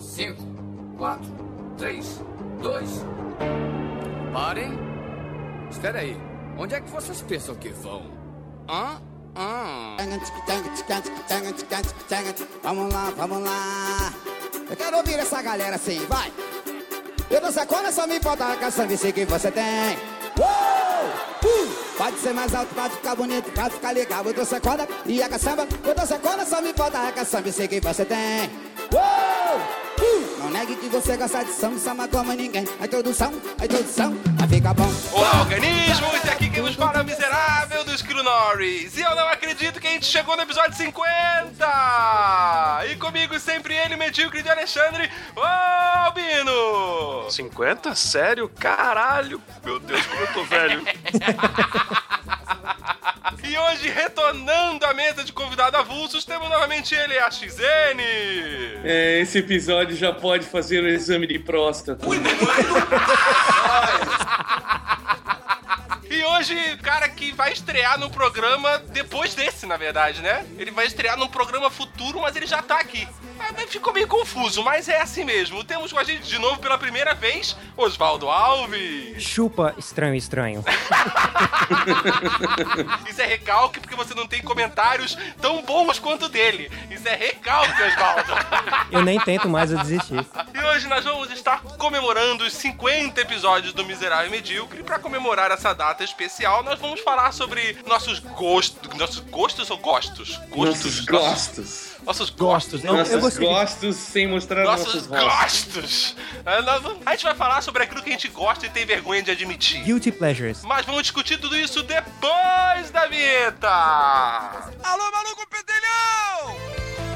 5, 4, 3, 2. Parem. Espera aí. Onde é que vocês pensam que vão? Hã? Hã? Vamos lá, vamos lá. Eu quero ouvir essa galera assim, vai. Eu dou sacola, só me com a sangue que você tem. Uou! Uh! Pode ser mais alto, pode ficar bonito, pode ficar legal. Eu dou sacola e a caçamba. Eu dou sacola, só me com a sangue que você tem. Uou! Não negue que você gosta de samba, samba como ninguém. A introdução, a introdução, a fica bom. Olá, organismos! E aqui quem nos fala é o miserável do Esquilo Norris. E eu não acredito que a gente chegou no episódio 50! E comigo sempre ele, medíocre de Alexandre, ô Albino! 50? Sério? Caralho! Meu Deus, como eu tô velho. E hoje, retornando à mesa de convidado avulsos, temos novamente ele, a XN! É, esse episódio já pode fazer o exame de próstata. E hoje, cara que vai estrear no programa depois desse, na verdade, né? Ele vai estrear num programa futuro, mas ele já tá aqui. É, ficou meio confuso, mas é assim mesmo. Temos com a gente de novo pela primeira vez, Oswaldo Alves. Chupa estranho, estranho. Isso é recalque porque você não tem comentários tão bons quanto dele. Isso é recalque, Oswaldo. Eu nem tento mais, eu desisti. E hoje nós vamos estar comemorando os 50 episódios do Miserável e Medíocre. Para comemorar essa data especial, nós vamos falar sobre nossos gostos. Nossos gostos ou gostos? Nossos gostos. Nossos gostos. Não, eu Nossos gostei. gostos sem mostrar Nossos nossos rostos. gostos. É, A gente vai falar sobre aquilo que a gente gosta e tem vergonha de admitir. Guilty Pleasures. Mas vamos discutir tudo isso depois da vinheta! Alô, maluco pedelhão!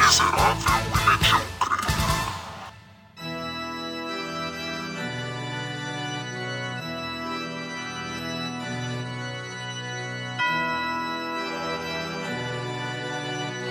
is it I feel we need you.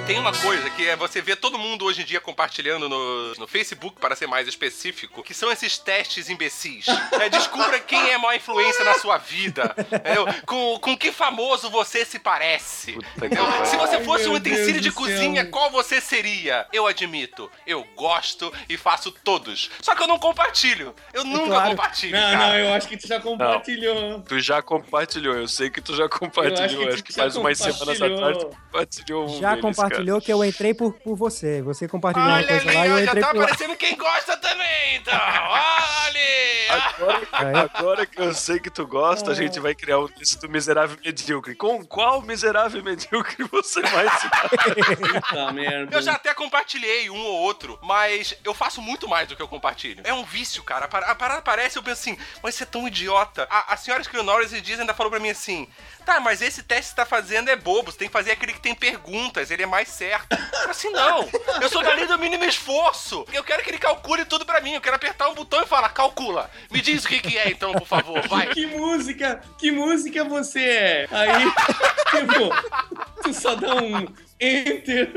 Tem uma coisa que é você vê todo mundo hoje em dia compartilhando no, no Facebook, para ser mais específico, que são esses testes imbecis. É, descubra quem é a maior influência na sua vida. entendeu? Com, com que famoso você se parece. Que. Se você Ai, fosse um meu utensílio Deus de cozinha, céu. qual você seria? Eu admito, eu gosto e faço todos. Só que eu não compartilho. Eu nunca claro. compartilho. Não, cara. não, eu acho que tu já compartilhou. Tu já compartilhou, eu sei que tu já compartilhou. Eu acho Acho que que, tu já faz umas semanas atrás tu compartilhou um Já deles, compartilhou que eu entrei por, por você. Você compartilhou uma Olha coisa ali, lá e eu ó, já entrei tá por lá. aparecendo quem gosta também, então. Olha! Agora, agora que eu sei que tu gosta, a gente vai criar um lista do miserável e medíocre. Com qual miserável e medíocre você vai se Puta merda. Eu já até compartilhei um ou outro, mas eu faço muito mais do que eu compartilho. É um vício, cara. A par- a parada parece, eu penso assim, mas você é tão idiota. A, a senhora Scrionora esses dias ainda falou pra mim assim: tá, mas esse teste que você tá fazendo é bobo, você tem que fazer aquele que tem perguntas, ele é mais certo. Eu assim, não. Eu sou da lei do mínimo esforço. Eu quero que ele calcule tudo pra mim. Eu quero apertar um botão e falar, calcula. Me diz o que, que é então, por favor, vai. Que música, que música você é? Aí, tipo, tu só dá um enter.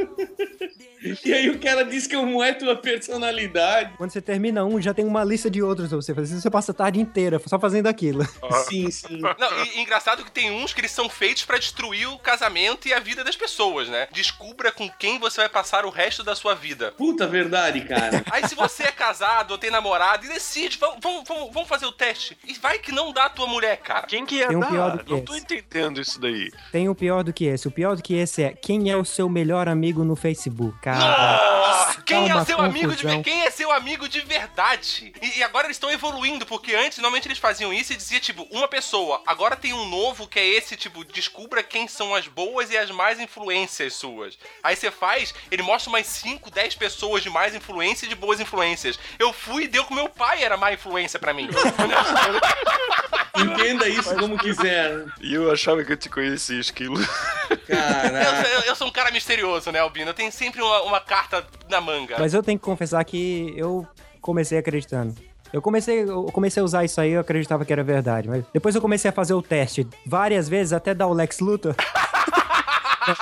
E aí o cara diz que como é tua personalidade. Quando você termina um, já tem uma lista de outros pra você fazer. Você passa a tarde inteira só fazendo aquilo. Sim, sim. Não, e, e engraçado que tem uns que eles são feitos pra destruir o casamento e a vida das pessoas, né? Descubra com quem você vai passar o resto da sua vida. Puta verdade, cara. Aí se você é casado ou tem namorado, e decide, vamos, vamos, vamos, vamos fazer o teste. E vai que não dá a tua mulher, cara. Quem que ia Tem um dar? pior do que Não esse. tô entendendo isso daí. Tem o pior do que esse. O pior do que esse é quem é o seu melhor amigo no Facebook. Cara, Nossa! Quem é seu amigo de. Quem é seu amigo de verdade? E, e agora eles estão evoluindo, porque antes normalmente eles faziam isso e dizia, tipo, uma pessoa. Agora tem um novo que é esse, tipo, descubra quem são as boas e as mais influências suas. Aí você faz, ele mostra umas 5, 10 pessoas de mais influência e de boas influências. Eu fui e deu que meu pai era má influência pra mim. Entenda isso como quiser. E eu achava que eu te conhecia, esquilo. eu, Caraca. eu- eu sou um cara misterioso, né, Albino? Eu tenho sempre uma, uma carta na manga. Mas eu tenho que confessar que eu comecei acreditando. Eu comecei, eu comecei a usar isso aí, eu acreditava que era verdade. Mas depois eu comecei a fazer o teste várias vezes, até dar o Lex Luthor.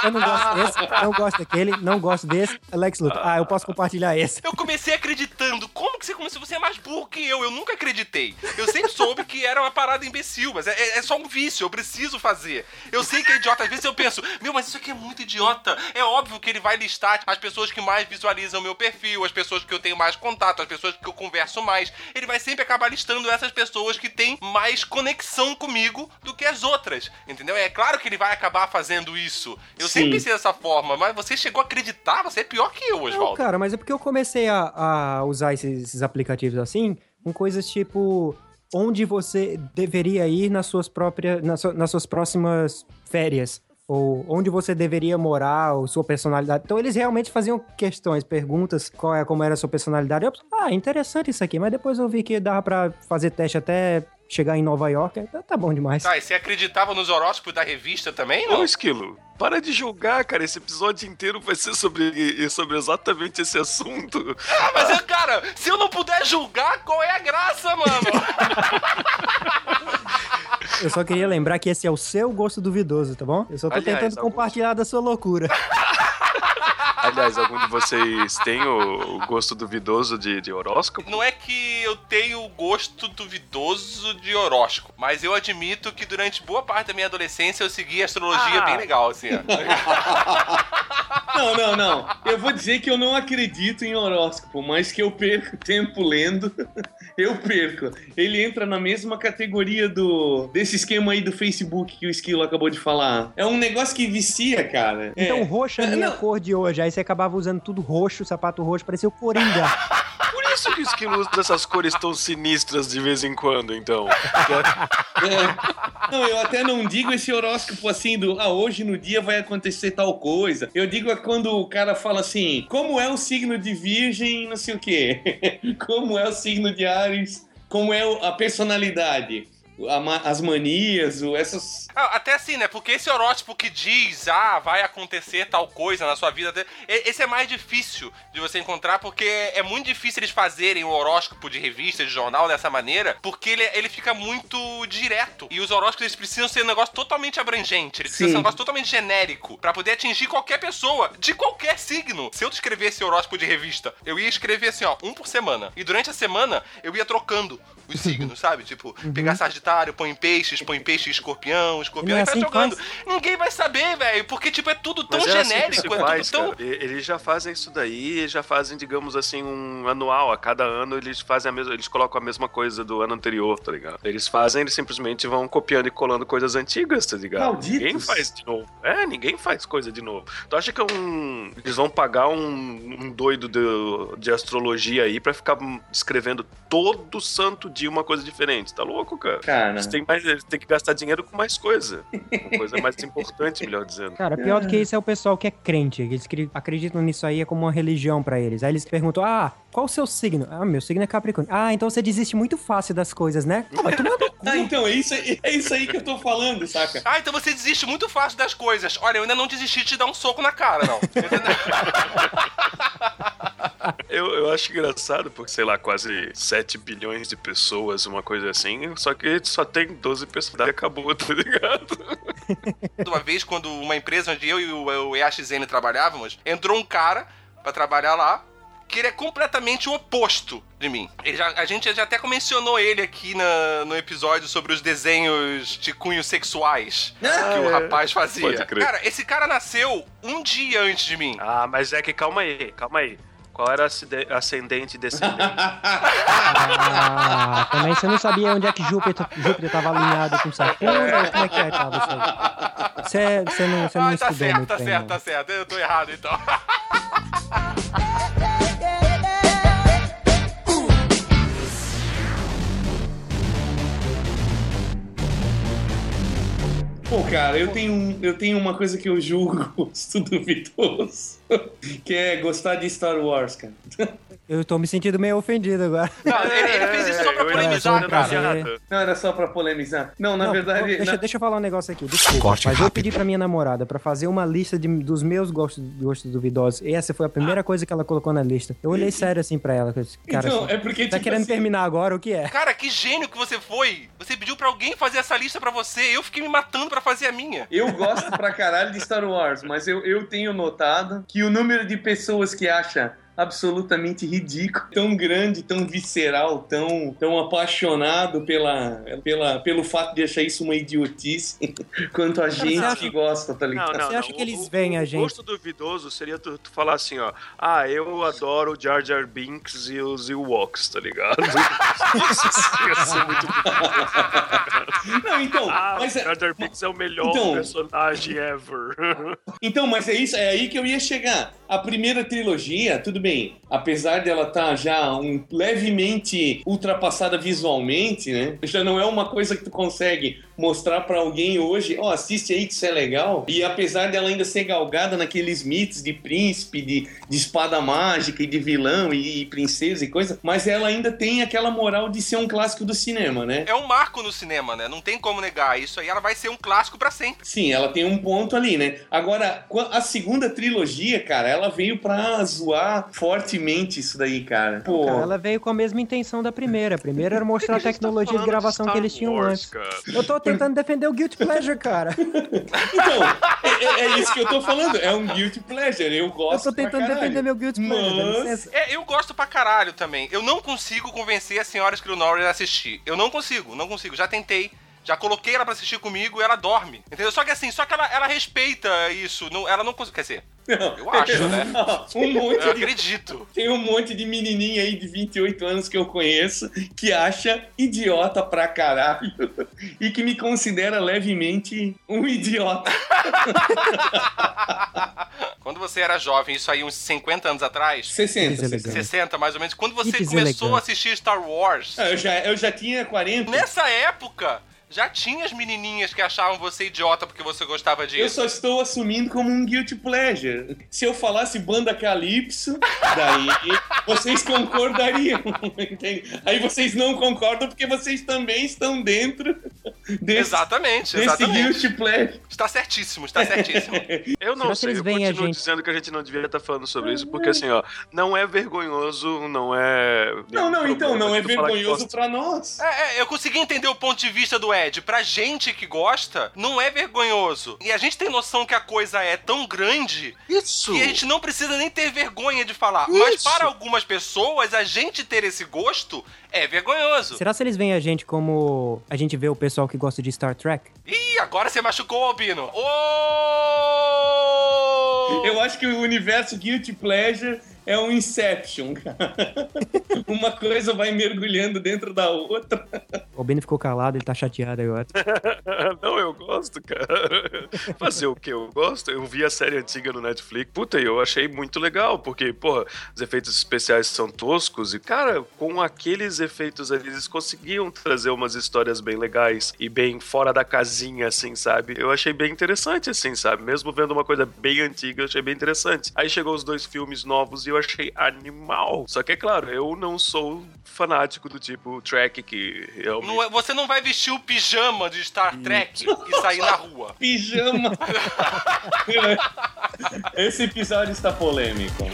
Eu não gosto desse, não gosto daquele, não gosto desse. Lex Luthor. Ah, eu posso compartilhar esse. Eu comecei acreditando. Como que você, se você é mais burro que eu. Eu nunca acreditei. Eu sempre soube que era uma parada imbecil, mas é, é- é só um vício, eu preciso fazer. Eu sei que é idiota. Às vezes eu penso, meu, mas isso aqui é muito idiota. É óbvio que ele vai listar as pessoas que mais visualizam meu perfil, as pessoas que eu tenho mais contato, as pessoas que eu converso mais. Ele vai sempre acabar listando essas pessoas que têm mais conexão comigo do que as outras. Entendeu? É claro que ele vai acabar fazendo isso. Eu Sim. sempre pensei dessa forma, mas você chegou a acreditar, você é pior que eu, Não, Oswaldo. cara, mas é porque eu comecei a, a usar esses, esses aplicativos assim, com coisas tipo onde você deveria ir nas suas próprias, nas, su- nas suas próximas férias. Ou onde você deveria morar, ou sua personalidade. Então eles realmente faziam questões, perguntas, qual é, como era a sua personalidade. Eu, ah, interessante isso aqui, mas depois eu vi que dava pra fazer teste até chegar em Nova York. Tá, tá bom demais. Tá, e você acreditava nos horóscopos da revista também, Ô, não? Esquilo, para de julgar, cara. Esse episódio inteiro vai ser sobre, sobre exatamente esse assunto. Ah, mas, eu, cara, se eu não puder julgar, qual é a graça, mano? Eu só queria lembrar que esse é o seu gosto duvidoso, tá bom? Eu só tô Aliás, tentando alguns- compartilhar da sua loucura. Aliás, algum de vocês tem o, o gosto duvidoso de, de horóscopo? Não é que eu tenho gosto duvidoso de horóscopo, mas eu admito que durante boa parte da minha adolescência eu segui astrologia Ah. bem legal, assim. ó. Não, não, não. Eu vou dizer que eu não acredito em horóscopo, mas que eu perco tempo lendo. Eu perco. Ele entra na mesma categoria do desse esquema aí do Facebook que o Esquilo acabou de falar. É um negócio que vicia, cara. Então, é. roxo é a minha não. cor de hoje. Aí você acabava usando tudo roxo, sapato roxo, parecia o Coringa. Por isso que o Esquilo usa essas cores tão sinistras de vez em quando, então. É. Não, eu até não digo esse horóscopo assim do ah, hoje no dia vai acontecer tal coisa. Eu digo é quando o cara fala assim, como é o signo de virgem, não sei o quê. Como é o signo de Ares, como é a personalidade. As manias, essas. Ah, Até assim, né? Porque esse horóscopo que diz, ah, vai acontecer tal coisa na sua vida, esse é mais difícil de você encontrar, porque é muito difícil eles fazerem o horóscopo de revista, de jornal dessa maneira, porque ele, ele fica muito direto. E os horóscopos eles precisam ser um negócio totalmente abrangente, eles precisam Sim. ser um negócio totalmente genérico, pra poder atingir qualquer pessoa, de qualquer signo. Se eu escrevesse horóscopo de revista, eu ia escrever assim, ó, um por semana. E durante a semana, eu ia trocando os signos, sabe? Tipo, pegar Sagitário, põe peixes, põe peixe escorpião, escorpião, é e vai assim jogando. faz? Ninguém vai saber, velho, porque, tipo, é tudo tão Mas é assim que genérico, se é faz, tudo tão... cara. E- Eles já fazem isso daí, já fazem, digamos assim, um anual. A cada ano eles fazem a mesma, eles colocam a mesma coisa do ano anterior, tá ligado? Eles fazem, eles simplesmente vão copiando e colando coisas antigas, tá ligado? Malditos. Ninguém faz de novo. É, ninguém faz coisa de novo. Tu acha que é um. Eles vão pagar um, um doido de, de astrologia aí pra ficar escrevendo todo santo dia uma coisa diferente? Tá louco, cara? Cara. Eles têm, mais, têm que gastar dinheiro com mais coisa. Com coisa mais importante, melhor dizendo. Cara, pior do que isso é o pessoal que é crente. Eles acreditam nisso aí é como uma religião pra eles. Aí eles perguntam: Ah, qual o seu signo? Ah, meu signo é Capricórnio. Ah, então você desiste muito fácil das coisas, né? Ah, vai tomar no cu. Ah, então, é isso, aí- é isso aí que eu tô falando, saca? Ah, então você desiste muito fácil das coisas. Olha, eu ainda não desisti de te dar um soco na cara, não. Eu, eu acho engraçado, porque, sei lá, quase 7 bilhões de pessoas, uma coisa assim, só que só tem 12 pessoas e acabou, tá ligado? Uma vez, quando uma empresa onde eu e o, o EAXN trabalhávamos, entrou um cara pra trabalhar lá, que ele é completamente o oposto de mim. Ele já- a gente já até mencionou ele aqui na- no episódio sobre os desenhos de cunhos sexuais que o é. rapaz fazia. Pode crer. Cara, esse cara nasceu um dia antes de mim. Ah, mas é que calma aí, calma aí. Qual era ascendente e descendente? Ah, também você não sabia onde é que Júpiter, Júpiter tava alinhado com Saturno? ou Como é que é, tava? Você, você não, você não Ah, tá estudou certo, muito tá bem, certo, não. tá certo. Eu tô errado, então. Pô, cara, eu tenho, eu tenho uma coisa que eu julgo gosto duvidoso, que é gostar de Star Wars, cara. Eu tô me sentindo meio ofendido agora. Não, ele, ele fez isso só pra eu polemizar, cara. Não, era só pra polemizar. Não, na Não, verdade... deixa, na- deixa eu falar um negócio aqui, desculpa. Corte mas eu rápido. pedi pra minha namorada pra fazer uma lista de- dos meus gostos, gostos duvidosos. E essa foi a primeira coisa que ela colocou na lista. Eu olhei sério assim pra ela. eu Cara, Então, assim, é porque, tá tipo querendo assim, terminar agora o que é? Cara, que gênio que você foi! Você pediu pra alguém fazer essa lista pra você. Eu fiquei me matando pra fazer a minha. Eu gosto pra caralho de Star Wars, mas eu, eu tenho notado que o número de pessoas que acha absolutamente ridículo, tão grande, tão visceral, tão, tão apaixonado pela, pela, pelo fato de achar isso uma idiotice, quanto a gente acha- que gosta, tá ligado? Você acha que o- eles o- veem a o gente? gosto duvidoso seria tu, tu falar assim, ó. Ah, eu adoro o Jar Jar Binks e os Ewoks, tá ligado? Isso ia ser muito Não, então, Ah, mas, o é- Jar Jar Binks é o melhor Então- personagem ever. então, mas é isso, é aí que eu ia chegar. A primeira trilogia, tudo bem, apesar dela estar já um, levemente ultrapassada visualmente, né? Já não é uma coisa que tu consegue mostrar pra alguém hoje, ó, assiste aí que isso é legal. E apesar dela ainda ser galgada naqueles mitos de príncipe, de, de espada mágica e de vilão e, e princesa e coisa, mas ela ainda tem aquela moral de ser um clássico do cinema, né? É um marco no cinema, né? Não tem como negar. Isso aí ela vai ser um clássico pra sempre. Sim, ela tem um ponto ali, né? Agora, a segunda trilogia, cara, ela veio pra zoar fortemente isso daí, cara. Pô, Cara, ela veio com a mesma intenção da primeira. A primeira era mostrar a tecnologia de gravação que eles tinham antes. Eu tô tentando defender o Guilty Pleasure, cara. então, é, é- é isso que eu tô falando. É um guilty pleasure. Eu Eu gosto tô tentando pra caralho. defender meu Guilty Pleasure, dá Mas- licença. É, eu gosto pra caralho também. Eu não consigo convencer a senhora Norris a assistir. Eu não consigo, não consigo. Já tentei. Já coloquei ela pra assistir comigo e ela dorme. Entendeu? Só que assim, só que ela, ela respeita isso. Não, ela não consegue. Quer dizer, Não. eu acho, né? um monte Eu de acredito. Tem um monte de menininha aí de 28 anos que eu conheço que acha idiota pra caralho e que me considera levemente um idiota. Quando você era jovem, isso aí uns 50 anos atrás, 60, Isso é 60. legal. 60 mais ou menos, quando você começou a assistir Star Wars, Ah, Eu já, eu já tinha 40. nessa época, já tinha as menininhas que achavam você idiota porque você gostava Eu disso. só estou assumindo como um guilty pleasure. Se eu falasse banda Calypso, daí vocês concordariam, entende? Aí vocês não concordam porque vocês também estão dentro desse, Exatamente, desse exatamente. guilty pleasure. Está certíssimo, está certíssimo. Eu não sei, eu continuo gente? dizendo que a gente não devia estar falando sobre isso, porque assim, ó, não é vergonhoso, não é. Não, não, então, não é vergonhoso pra nós. É, é, eu consegui entender o ponto de vista do Ed. Pra gente que gosta, não é vergonhoso. E a gente tem noção que a coisa é tão grande Isso! que a gente não precisa nem ter vergonha de falar. Mas Isso. para algumas pessoas, a gente ter esse gosto é vergonhoso. Será se eles veem a gente como a gente vê o pessoal que gosta de Star Trek? Ih, agora você machucou o Albino. Ô! Eu acho que o universo guilty pleasure é um Inception, cara. Uma coisa vai mergulhando dentro da outra. O Albino ficou calado, ele tá chateado agora. não, eu gosto, cara. Fazer o que eu gosto? Eu vi a série antiga no Netflix. Puta, e eu achei muito legal, porque, porra, os efeitos especiais são toscos e, cara, com aqueles efeitos ali, eles conseguiam trazer umas histórias bem legais e bem fora da casinha, assim, sabe? Eu achei bem interessante, assim, sabe? Mesmo vendo uma coisa bem antiga, eu achei bem interessante. Aí chegou os dois filmes novos e eu achei animal. Só que, é claro, eu não sou fanático do tipo Trek que realmente. Não é- você não vai vestir o pijama de Star Trek e sair na rua. Pijama. Esse episódio está polêmico.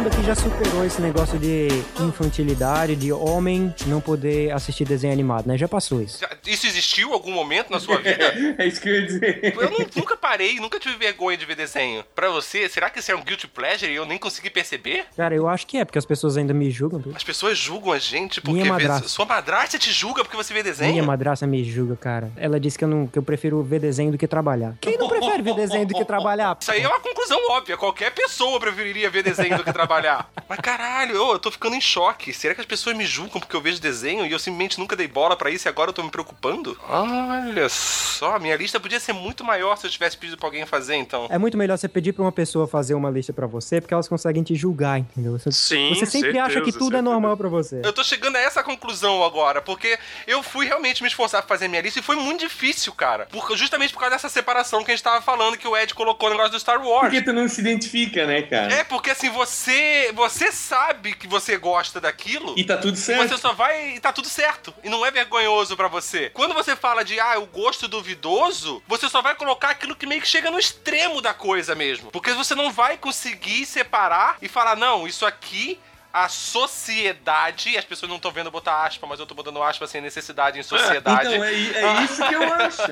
Mundo aqui já superou esse negócio de infantilidade, de homem não poder assistir desenho animado, né? Já passou isso. Isso existiu em algum momento na sua vida? É isso que eu ia dizer. Eu nu- nunca parei, nunca tive vergonha de ver desenho. Pra você, será que isso é um guilty pleasure e eu nem consegui perceber? Cara, eu acho que é, porque as pessoas ainda me julgam. As pessoas julgam a gente porque Minha vê- madrasta. sua madrasta te julga porque você vê desenho? Minha madraça me julga, cara. Ela disse que eu, não, que eu prefiro ver desenho do que trabalhar. Quem não prefere ver desenho do que trabalhar? Isso aí é uma conclusão óbvia. Qualquer pessoa preferiria ver desenho do que trabalhar. Mas caralho, eu, eu tô ficando em choque. Será que as pessoas me julgam porque eu vejo desenho e eu simplesmente nunca dei bola pra isso e agora eu tô me preocupando? Olha só, minha lista podia ser muito maior se eu tivesse pedido pra alguém fazer, então. É muito melhor você pedir pra uma pessoa fazer uma lista pra você, porque elas conseguem te julgar, entendeu? Você, Sim, você sempre certeza, acha que tudo é certeza. normal pra você. Eu tô chegando a essa conclusão agora, porque eu fui realmente me esforçar pra fazer minha lista e foi muito difícil, cara. Por, justamente por causa dessa separação que a gente tava falando que o Ed colocou no negócio do Star Wars. Porque tu não se identifica, né, cara? É, porque assim, você você sabe que você gosta daquilo. E tá tudo Você certo. só vai e tá tudo certo. E não é vergonhoso pra você. Quando você fala de, ah, o gosto duvidoso, você só vai colocar aquilo que meio que chega no extremo da coisa mesmo. Porque você não vai conseguir separar e falar, não, isso aqui a sociedade, as pessoas não estão vendo botar aspa, mas eu tô botando aspa sem necessidade em sociedade. Então, é, é isso que eu acho.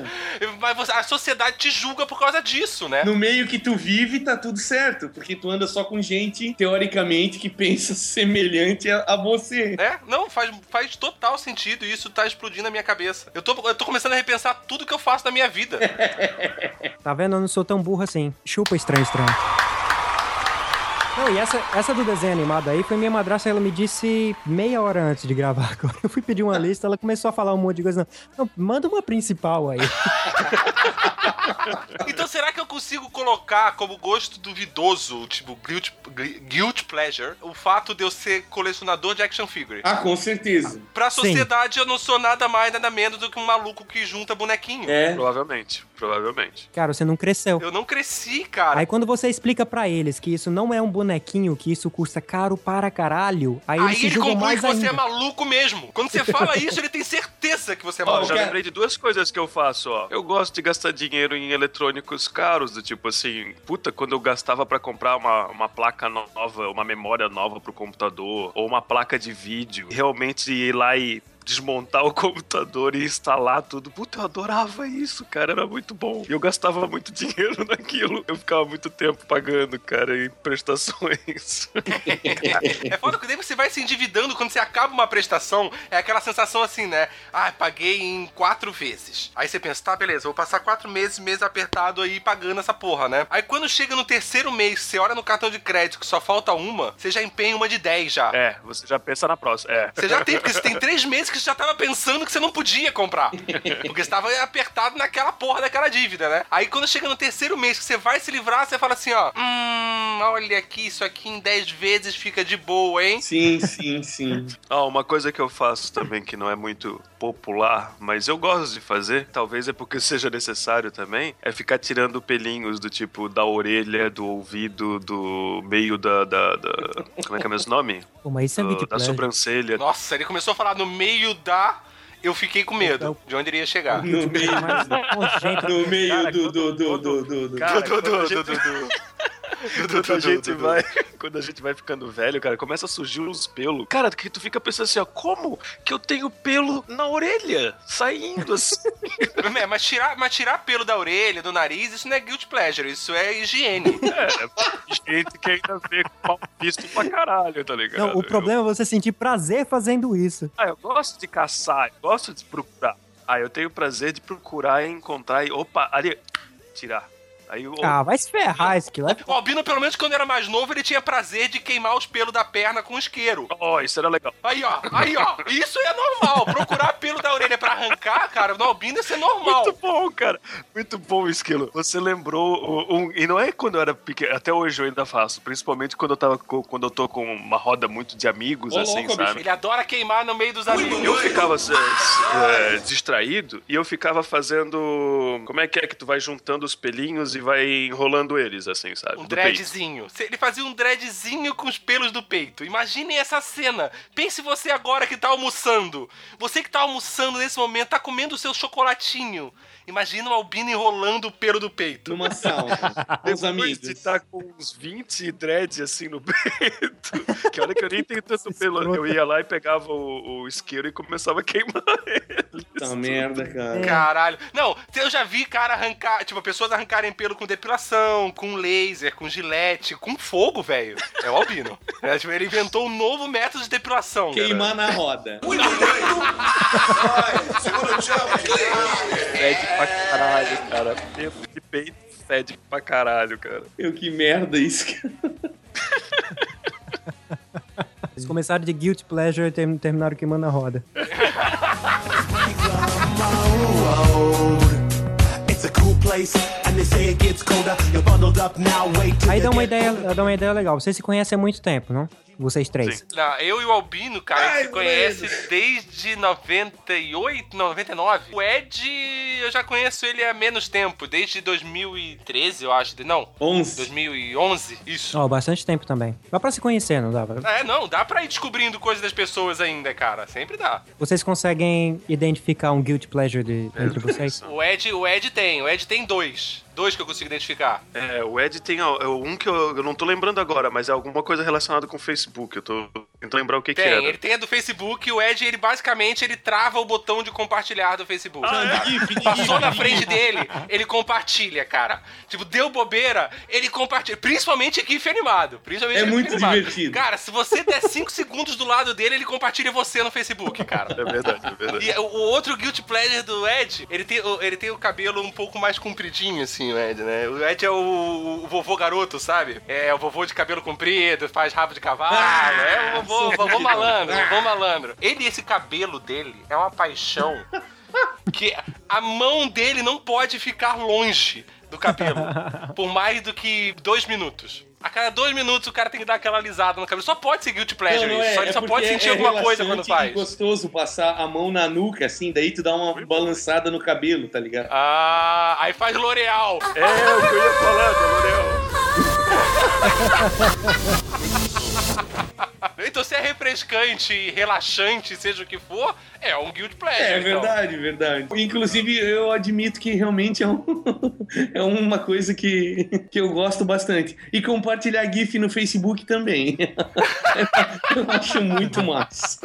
Mas você- a sociedade te julga por causa disso, né? No meio que tu vive, tá tudo certo. Porque tu anda só com gente, teoricamente, que pensa semelhante a, a você. É, não, faz, faz total sentido e isso tá explodindo na minha cabeça. Eu tô, eu tô começando a repensar tudo que eu faço na minha vida. Tá vendo? Eu não sou tão burro assim. Chupa, estranho, estranho. Não, e essa, essa do desenho animado aí foi minha madrasta, ela me disse meia hora antes de gravar. Quando eu fui pedir uma lista, ela começou a falar um monte de coisa. Não, não, manda uma principal aí. Então será que eu consigo colocar como gosto duvidoso, tipo guilt, guilt pleasure, o fato de eu ser colecionador de action figure? Ah, com certeza. Pra Sim. sociedade eu não sou nada mais, nada menos do que um maluco que junta bonequinho. É. Provavelmente, provavelmente. Cara, você não cresceu. Eu não cresci, cara. Aí quando você explica pra eles que isso não é um bonequinho, que isso custa caro para caralho, aí, eles Aí se ele julgam conclui mais que você ainda. é maluco mesmo. Quando você fala isso, ele tem certeza que você é Ó, maluco. já cara- lembrei de duas coisas que eu faço, ó. Eu gosto de gastar dinheiro em eletrônicos caros, do tipo assim, puta, quando eu gastava pra comprar uma, uma placa nova, uma memória nova pro computador, ou uma placa de vídeo, realmente ir lá e desmontar o computador e instalar tudo. Puta, eu adorava isso, cara, era muito bom. E eu gastava muito dinheiro naquilo. Eu ficava muito tempo pagando, cara, em prestações. É foda que daí você vai se endividando quando você acaba uma prestação. É aquela sensação assim, né? Ah, paguei em quatro vezes. Aí você pensa, tá, beleza, vou passar quatro meses, mês apertado aí pagando essa porra, né? Aí quando chega no terceiro mês, você olha no cartão de crédito que só falta uma, você já empenha uma de 10 já. é, você já pensa na próxima. É. Você já tem, porque você tem três meses que você já tava pensando que você não podia comprar. Porque você tava apertado naquela porra daquela dívida, né? Aí quando chega no terceiro mês que você vai se livrar, você fala assim, ó. Hum, olha aqui, isso aqui em 10 vezes fica de boa, hein? Sim, sim, sim. Ah, uma coisa que eu faço também que não é muito popular, mas eu gosto de fazer, talvez é porque seja necessário também, é ficar tirando pelinhos do tipo da orelha, do ouvido, do meio da. da, da- como é que é mesmo nome? Pô, mas isso é Do- da pleasure. sobrancelha. Nossa, ele começou a falar no meio da. Eu fiquei com medo de onde ele ia chegar. No meio, no meio Cara, do, do, quando- do, do, do, do. Cara, Du- du- quando a gente- du- du- Quando a gente vai, quando a gente vai ficando velho, cara, começa a surgir uns pelos. Cara, que tu fica pensando assim, ó, como que eu tenho pelo na orelha saindo assim? É, mas tirar, mas tirar pelo da orelha, do nariz, isso não é guilt pleasure, isso é higiene. É, gente que ainda vê pau visto pra caralho, tá ligado? Não, o problema é você sentir prazer fazendo isso. Ah, eu gosto de caçar, eu gosto de procurar. Ah, eu tenho prazer de procurar e encontrar e. Opa, ali. Tirar. Aí eu. Ah, vai se ferrar, esquilo. O Albino, pelo menos quando era mais novo, ele tinha prazer de queimar os pelos da perna com isqueiro. Ó, isso era legal. Aí, ó, aí, ó, isso é normal. Procurar pelo da orelha pra arrancar, cara, no Albino isso é normal. Muito bom, cara. Muito bom, Esquilo. Você lembrou o- um. E não é quando eu era pequeno, até hoje eu ainda faço. Principalmente quando eu tava com, quando eu tô com uma roda muito de amigos, Ô, assim, louco, sabe? Ele adora queimar no meio dos amigos. Eu ficava é, distraído e eu ficava fazendo. Como é que é que tu vai juntando os pelinhos e vai enrolando eles, assim, sabe? Um Do peito. dreadzinho. Ele fazia um dreadzinho com os pelos do peito. Imaginem essa cena. Pense você agora que tá almoçando. Você que tá almoçando nesse momento, tá comendo o seu chocolatinho. Imagina o Albino enrolando o pelo do peito. Numa sauna. Depois amigos. de estar com uns 20 dreads assim no peito, que olha que eu nem tenho tanto pelo, eu ia lá e pegava o, o isqueiro e começava a queimar ele. Puta merda, cara. Caralho. Não, eu já vi cara arrancar, tipo, pessoas arrancarem pelo com depilação, com laser, com gilete, com fogo, velho. É o Albino. É, tipo, ele inventou um novo método de depilação. Queimar na roda. Fede pra caralho, cara. Pelo de peito fede pra caralho, cara. Eu, que merda isso, cara. Eles começaram de guilt pleasure e term- terminaram queimando a roda. Aí dá uma ideia, dá uma ideia legal. Vocês se conhecem há muito tempo, não? Vocês três. Sim. Não, eu e o Albino, cara, a gente Ai, se conhece desde 98, 99. O Ed, eu já conheço ele há menos tempo, desde 2013, eu acho. Não, 11. 2011, isso. Ó, bastante tempo também. Dá pra se conhecer, não dá? É, não, dá pra ir descobrindo coisas das pessoas ainda, cara. Sempre dá. Vocês conseguem identificar um guilt pleasure de, entre vocês? O Ed, o Ed tem, o Ed tem dois. Dois que eu consigo identificar. É, o Ed tem é um que eu, eu não tô lembrando agora, mas é alguma coisa relacionada com o Facebook. Eu tô tentando lembrar o que, que Tem, era. ele tem a do Facebook e o Ed, ele basicamente ele trava o botão de compartilhar do Facebook. Ah, de Passou na frente dele, ele compartilha, cara. Tipo, deu bobeira, ele compartilha. Principalmente GIF animado. Principalmente É GIF muito animado. divertido. Cara, se você der 5 segundos do lado dele, ele compartilha você no Facebook, cara. É verdade, é verdade. E o outro Guilty Pleasure do Ed, ele tem, o- ele tem o cabelo um pouco mais compridinho, assim, o Ed, né? O Ed é o, o vovô garoto, sabe? É o vovô de cabelo comprido, faz rabo de cavalo. é o vovô, vovô malandro, vovô malandro. Ele, esse cabelo dele, é uma paixão que a mão dele não pode ficar longe do cabelo por mais do que dois minutos. A cada dois minutos o cara tem que dar aquela alisada no cabelo. Só pode ser guilty pleasure Não, não isso. é, Só, ele é só pode sentir é alguma coisa quando faz. e gostoso passar a mão na nuca, assim, daí tu dá uma balançada no cabelo, tá ligado? Ah, aí faz L'Oreal. É, o que eu ia falar, L'Oreal. Então, se é refrescante e relaxante, seja o que for, é um guild pleasure. É então. verdade, verdade. Inclusive, eu admito que realmente é, um- é uma coisa que, que eu gosto bastante. E compartilhar GIF no Facebook também. eu acho muito massa.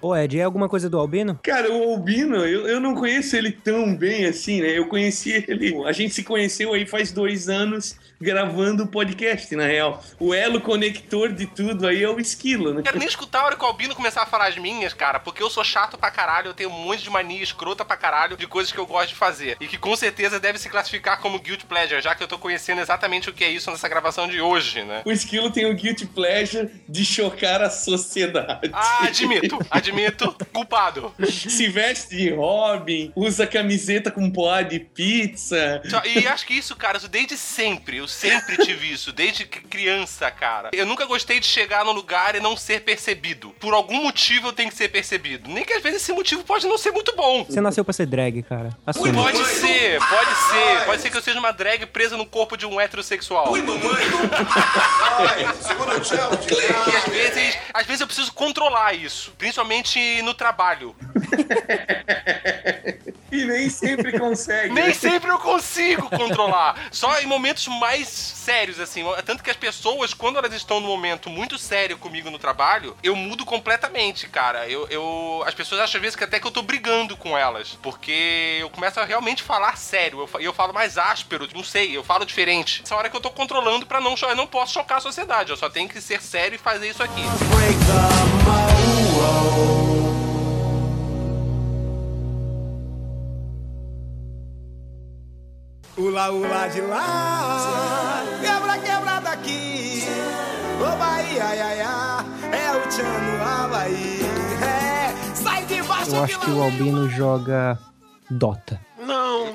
Ô, Ed, é alguma coisa do Albino? Cara, o Albino, eu, eu não conheço ele tão bem assim, né? Eu conheci ele. A gente se conheceu aí faz dois anos gravando o podcast, na real. O elo conector de tudo aí é o esquilo, né? Não quero nem escutar a hora que o Albino começar a falar as minhas, cara, porque eu sou chato pra caralho, eu tenho um monte de mania escrota pra caralho de coisas que eu gosto de fazer. E que com certeza deve se classificar como guilt pleasure, já que eu tô conhecendo exatamente o que é isso nessa gravação de hoje, né? O esquilo tem o guilty pleasure de chocar a sociedade. Ah, admito, admito, culpado. Se veste de Robin, usa camiseta com poá de pizza. E acho que isso, cara, isso desde sempre. Eu sempre tive isso, desde criança, cara. Eu nunca gostei de chegar num lugar e não ser percebido. Por algum motivo eu tenho que ser percebido. Nem que às vezes esse motivo pode não ser muito bom. Você nasceu pra ser drag, cara. Assume. Pode ser, pode ser. Pode ser que eu seja uma drag presa no corpo de um heterossexual. E às vezes, às vezes eu preciso controlar isso, principalmente no trabalho. E nem sempre consegue. Nem sempre eu consigo controlar. Só em momentos mais sérios, assim. Tanto que as pessoas, quando elas estão num momento muito sério comigo no trabalho, eu mudo completamente, cara. Eu, eu- as pessoas acham às vezes que até que eu tô brigando com elas. Porque eu começo a realmente falar sério. Eu, eu falo mais áspero, não sei, eu falo diferente. Essa hora que eu tô controlando pra não cho- eu não posso chocar a sociedade. Eu só tenho que ser sério e fazer isso aqui. Break the mold. Ula, ula de lá, quebra, quebra daqui. Ô Bahia, ai, ai, ai, é o Tchan no Havaí. É, sai de baixo Eu acho que o Albino joga Dota. Não.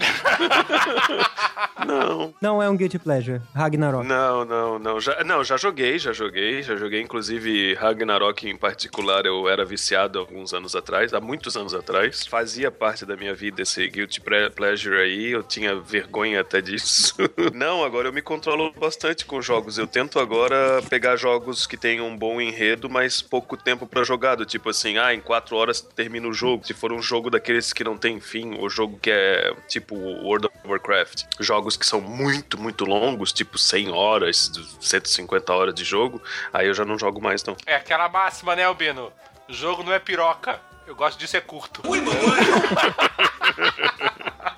não. Não é um Guilty Pleasure. Ragnarok. Não, não, não. Já, não, já joguei, já joguei, já joguei. Inclusive, Ragnarok em particular, eu era viciado alguns anos atrás, há muitos anos atrás. Fazia parte da minha vida esse Guilty Pleasure aí, eu tinha vergonha até disso. não, agora eu me controlo bastante com jogos. Eu tento agora pegar jogos que tenham um bom enredo, mas pouco tempo pra jogar. Do tipo assim, ah, em quatro horas termina o jogo. Se for um jogo daqueles que não tem fim, ou jogo que é tipo World of Warcraft, jogos que são muito, muito longos, tipo 100 horas, 150 horas de jogo, aí eu já não jogo mais não. É aquela máxima, né, Albino? O jogo não é piroca. Eu gosto de ser curto.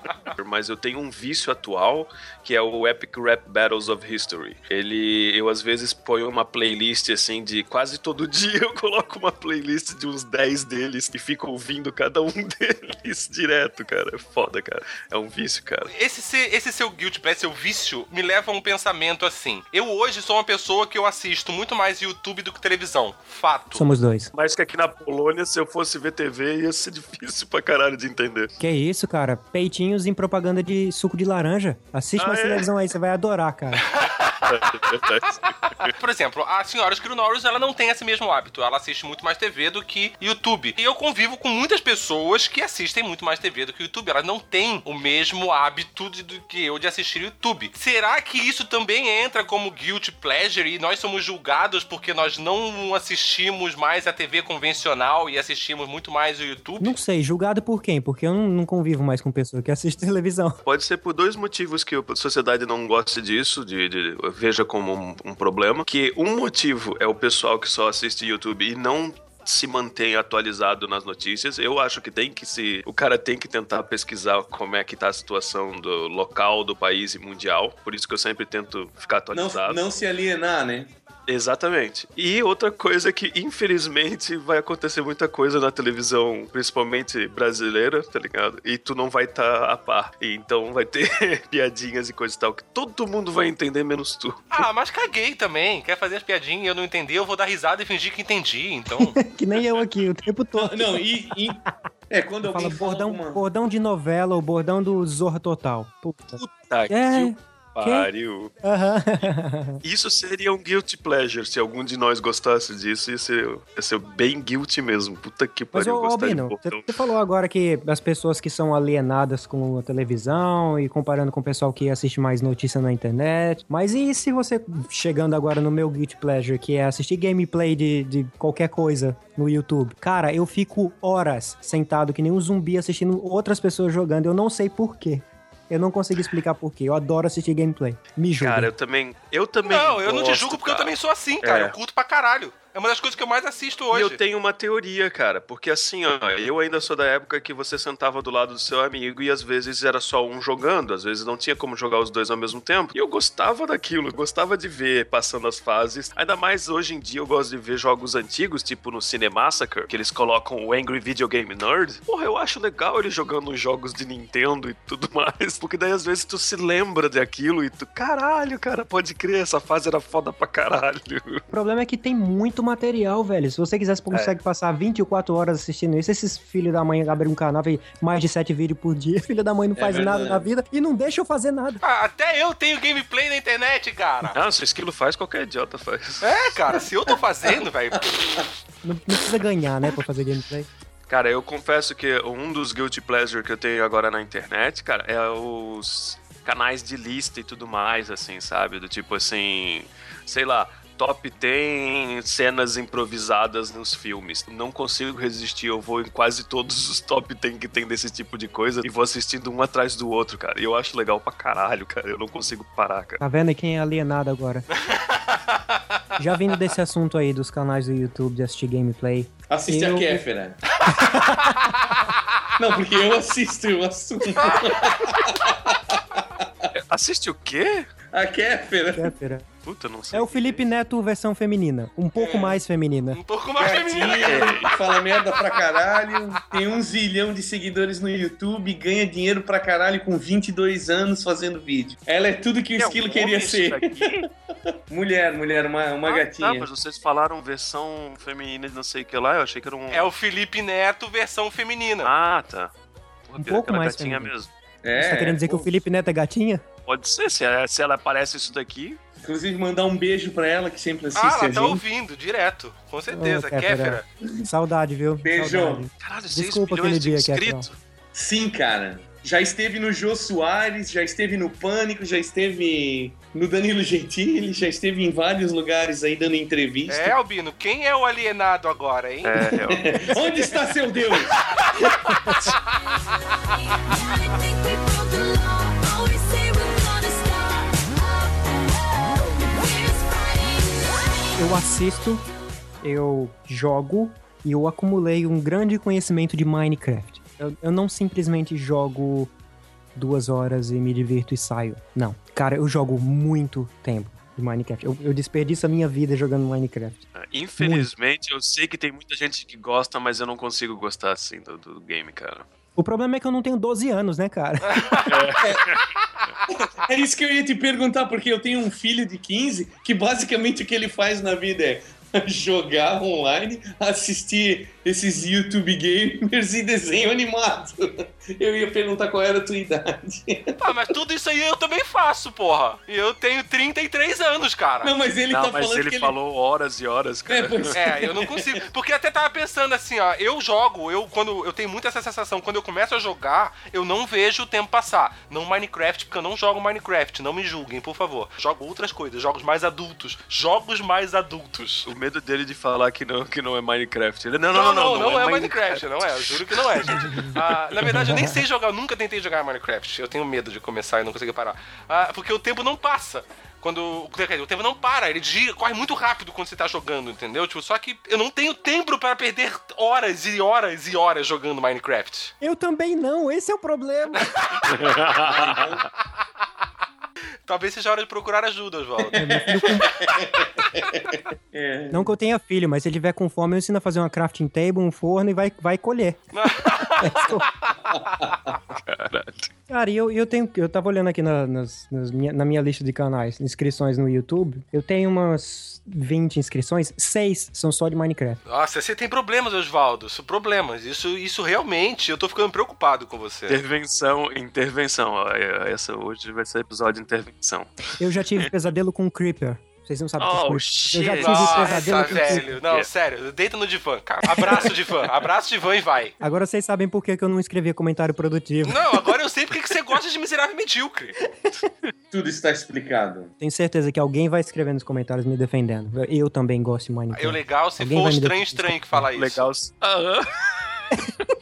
Mas eu tenho um vício atual que é o Epic Rap Battles of History. Ele, eu às vezes ponho uma playlist assim de quase todo dia eu coloco uma playlist de uns 10 deles e fico ouvindo cada um deles direto, cara. É foda, cara. É um vício, cara. Esse, se- esse seu guilt pleasure, seu vício, me leva a um pensamento assim. Eu hoje sou uma pessoa que eu assisto muito mais YouTube do que televisão. Fato. Somos dois. Mas que aqui na Polônia, se eu fosse ver TV, ia ser difícil pra caralho de entender. Que isso, cara? Em propaganda de suco de laranja. Assiste Ah, uma é? televisão aí, você vai adorar, cara. Por exemplo, a senhora Skiro Norris, ela não tem esse mesmo hábito. Ela assiste muito mais TV do que YouTube. E eu convivo com muitas pessoas que assistem muito mais TV do que YouTube. Elas não têm o mesmo hábito de- do que eu de assistir YouTube. Será que isso também entra como guilty pleasure e nós somos julgados porque nós não assistimos mais a TV convencional e assistimos muito mais o YouTube? Não sei, julgado por quem? Porque eu não, não convivo mais com pessoa que assiste televisão. Pode ser por dois motivos que a sociedade não gosta disso, de, de- veja como um, um problema. Que um motivo é o pessoal que só assiste YouTube e não se mantém atualizado nas notícias. Eu acho que tem que se. O cara tem que tentar pesquisar como é que tá a situação do local, do país e mundial. Por isso que eu sempre tento ficar Não, atualizado. não se alienar, né? Exatamente. E outra coisa é que, infelizmente, vai acontecer muita coisa na televisão, principalmente brasileira, tá ligado? E tu não vai estar a par. E então vai ter piadinhas e coisa e tal, que todo mundo vai entender, menos tu. Ah, mas caguei também. Quer fazer as piadinhas e eu não entender, eu vou dar risada e fingir que entendi. Então. que nem eu aqui o tempo todo. Não, e. e- é, quando Fala alguém fala bordão, alguma- bordão de novela ou bordão do Zorra Total. Puta. Tá, É. que pariu. Aham. Isso seria um guilty pleasure. Se algum de nós gostasse disso, ia ser, ia ser bem guilty mesmo. Puta que Mas, pariu, de Albino, você falou agora que as pessoas que são alienadas com a televisão e comparando com o pessoal que assiste mais notícia na internet. Mas e se você, chegando agora no meu Guilty Pleasure, que é assistir gameplay de, de qualquer coisa no YouTube? Cara, eu fico horas sentado que nem um zumbi assistindo outras pessoas jogando. Eu não sei porquê. Eu não consigo explicar porquê. Eu adoro assistir gameplay. Me julga. Cara, eu também. Eu também. Não, eu não te julgo porque eu cara. também sou assim, cara. É. Eu curto pra caralho. É uma das coisas que eu mais assisto E hoje. eu tenho uma teoria, cara, porque assim, ó, eu ainda sou da época que você sentava do lado do seu amigo e às vezes era só um jogando, às vezes não tinha como jogar os dois ao mesmo tempo. E eu gostava daquilo, gostava de ver passando as fases. Ainda mais hoje em dia eu gosto de ver jogos antigos, tipo no Cinemassacre, que eles colocam o Angry Video Game Nerd. Porra, eu acho legal ele jogando os jogos de Nintendo e tudo mais, porque daí às vezes tu se lembra daquilo e tu, caralho, cara, pode crer, essa fase era foda pra caralho. O problema é que tem muito material, velho. Se você quiser, você consegue passar 24 horas assistindo isso. Esses filhos da mãe abrem um canal e mais de 7 vídeos por dia. Filho da mãe não É faz nada verdade. na vida e não deixa eu fazer nada. Ah, até eu tenho gameplay na internet, cara. Ah, se o esquilo faz, qualquer idiota faz. É, cara, se eu tô fazendo, velho. Não, não precisa ganhar, né, pra fazer gameplay. Cara, eu confesso que um dos guilty pleasure que eu tenho agora na internet, cara, é os canais de lista e tudo mais, assim, sabe? Do tipo assim, sei lá, top 10 cenas improvisadas nos filmes. Não consigo resistir, eu vou em quase todos os top 10 que tem desse tipo de coisa e vou assistindo um atrás do outro, cara. E eu acho legal pra caralho, cara. Eu não consigo parar, cara. Tá vendo aí quem é alienado agora? Já vindo desse assunto aí dos canais do YouTube de assistir gameplay. Assiste Eu- a Kéfera. Não, porque eu assisto, eu assumo. Assiste o quê? A Kéfera. Kéfera. Puta, não sei. É o Felipe Neto versão feminina. Um pouco mais feminina. Um pouco mais feminino. Gatinha, fala merda pra caralho, tem um zilhão de seguidores no YouTube, ganha dinheiro pra caralho com 22 anos fazendo vídeo. Ela é tudo que o É um esquilo homem queria ser. Mulher, mulher, uma, uma Ah, gatinha. Tá, mas vocês falaram versão feminina de não sei o que lá, eu achei que era um. É o Felipe Neto versão feminina. Ah, tá. Porra, Um pouco mais gatinha feminina. mesmo. É, Você tá querendo dizer que o Felipe Neto é gatinha? Pode ser, se ela, se ela parece isso daqui. Inclusive, mandar um beijo pra ela que sempre assiste Ah, ela gente. tá ouvindo, direto. Com certeza. Ô, Kéfera. Kéfera. Saudade, viu? Beijo. Saudade. Caralho, 6 Desculpa milhões de inscritos. Sim, cara. Já esteve no Jô Soares, já esteve no Pânico, já esteve no Danilo Gentili, já esteve em vários lugares aí dando entrevista. É, Albino, quem é o alienado agora, hein? É, realmente. Onde está seu Deus? Eu assisto, eu jogo e eu acumulei um grande conhecimento de Minecraft. Eu, eu não simplesmente jogo duas horas e me divirto e saio. Não. Cara, eu jogo muito tempo de Minecraft. Eu, eu desperdiço a minha vida jogando Minecraft. Infelizmente, eu sei que tem muita gente que gosta, mas eu não consigo gostar assim do, do game, cara. O problema é que eu não tenho 12 anos, né, cara? É isso que eu ia te perguntar, porque eu tenho um filho de 15 que basicamente o que ele faz na vida é jogar online, assistir esses YouTube gamers e desenho animado. Eu ia perguntar qual era a tua idade. Ah, mas tudo isso aí eu também faço, porra. E eu tenho 33 anos, cara. Não, mas ele Não, tá mas falando ele que falou horas e horas, ele... É, cara. pois É, eu não consigo. Porque até tava pensando assim, ó, eu jogo, eu quando eu tenho muito essa sensação, quando eu começo a jogar, eu não vejo o tempo passar. Não Minecraft, porque eu não jogo Minecraft, não me julguem, por favor. Jogo outras coisas, jogos mais adultos. Jogos mais adultos. O medo dele de falar que não, que não é Minecraft. Ele, não, Não, não, não, é, Minecraft, não é, eu juro que não é, gente. Ah, na verdade, eu nem sei jogar, eu nunca tentei jogar Minecraft. Eu tenho medo de começar e não conseguir parar. Ah, porque o tempo não passa. Quando. dizer, O tempo não para, ele gira, corre muito rápido quando você tá jogando, entendeu? Tipo, só que eu não tenho tempo para perder horas e horas e horas jogando Minecraft. Eu também não, esse é o problema. Talvez seja hora de procurar ajuda, Oswaldo. É. Não que eu tenha filho, mas se ele tiver com fome, eu ensino a fazer uma crafting table, um forno e vai, vai colher. Cara, e eu, eu tenho. Eu tava olhando aqui na, nas, nas minha, na minha lista de canais, inscrições no YouTube. Eu tenho umas 20 inscrições, seis são só de Minecraft. Nossa, você tem problemas, Oswaldo. Isso, problemas. Isso, isso realmente, eu tô ficando preocupado com você. Intervenção, intervenção. é, Essa hoje vai ser episódio de intervenção. Eu já tive pesadelo com Creeper. Vocês não sabem o que é Oh. Eu já tive Nossa, pesadelo com velho. Não, sério. Deita no divã, cara. Abraço, divã. Abraço, divã e vai. Agora vocês sabem por que eu não escrevia comentário produtivo. Não, agora eu sei porque que você gosta de miserável e medíocre. Tudo está explicado. Tenho certeza que alguém vai escrever nos comentários me defendendo. Eu também gosto de Minecraft. É o legal se Alguém for estranho estranho que fala isso. Legal. Aham.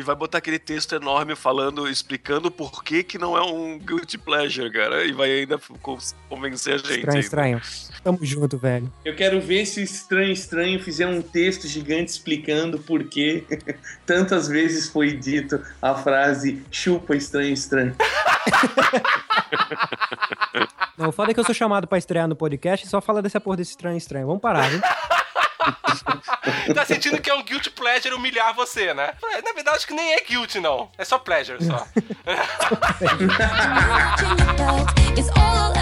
E vai botar aquele texto enorme falando, explicando por que que não é um guilty pleasure, cara. E vai ainda con- convencer a gente. Estranho, estranho. Tamo junto, velho. Eu quero ver se o estranho estranho fizer um texto gigante explicando por que tantas vezes foi dito a frase chupa estranho estranho. Não, o foda é que eu sou chamado pra estrear no podcast e só fala dessa porra desse estranho estranho. Vamos parar, viu? Tá sentindo que é um guilty pleasure humilhar você, né? Na verdade, acho que nem é guilty, não. É só pleasure, só.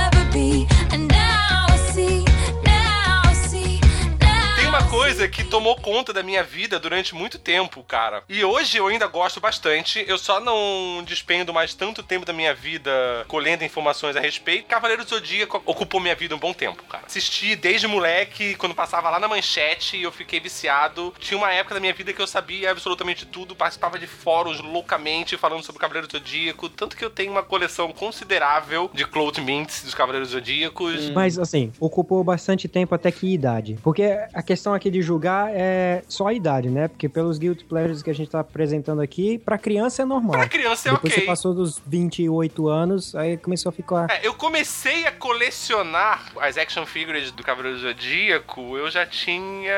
coisa que tomou conta da minha vida durante muito tempo, cara. E hoje eu ainda gosto bastante. Eu só não despendo mais tanto tempo da minha vida colhendo informações a respeito. Cavaleiro do Zodíaco ocupou minha vida um bom tempo, cara. Assisti desde moleque, quando passava lá na manchete, eu fiquei viciado. Tinha uma época da minha vida que eu sabia absolutamente tudo, participava de fóruns loucamente falando sobre Cavaleiro do Zodíaco. Tanto que eu tenho uma coleção considerável de Cloth Mints dos Cavaleiros Zodíacos. Mas, assim, ocupou bastante tempo até que idade? Porque a questão aqui de julgar é só a idade, né? Porque pelos guilt pleasures que a gente tá apresentando aqui, pra criança é normal. Pra criança é Depois ok. você passou dos 28 anos, aí começou a ficar... É, eu comecei a colecionar as action figures do Cavaleiro do Zodíaco, eu já tinha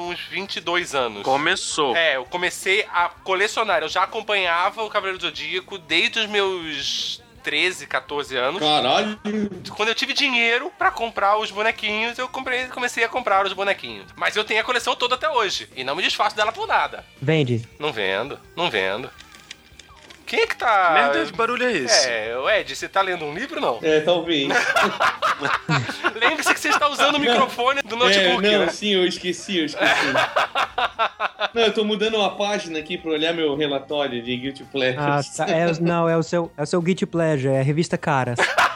uns 22 anos. Começou. É, eu comecei a colecionar, eu já acompanhava o Cavaleiro do Zodíaco desde os meus 13, 14 anos. Caralho. Quando eu tive dinheiro pra comprar os bonequinhos, eu comprei, comecei a comprar os bonequinhos. Mas eu tenho a coleção toda até hoje. E não me desfaço dela por nada. Vende. Não vendo, não vendo. Quem é que tá. Merda de barulho é esse? É, o Ed, você tá lendo um livro ou não? É, talvez. Lembre-se que você está usando o microfone do É, notebook, não, né? sim, eu esqueci, eu esqueci. não, eu tô mudando uma página aqui pra olhar meu relatório de Guilty Ah, Pleasures. tá. É, não, é o seu, é o seu Guilty Pleasure, é a revista Caras.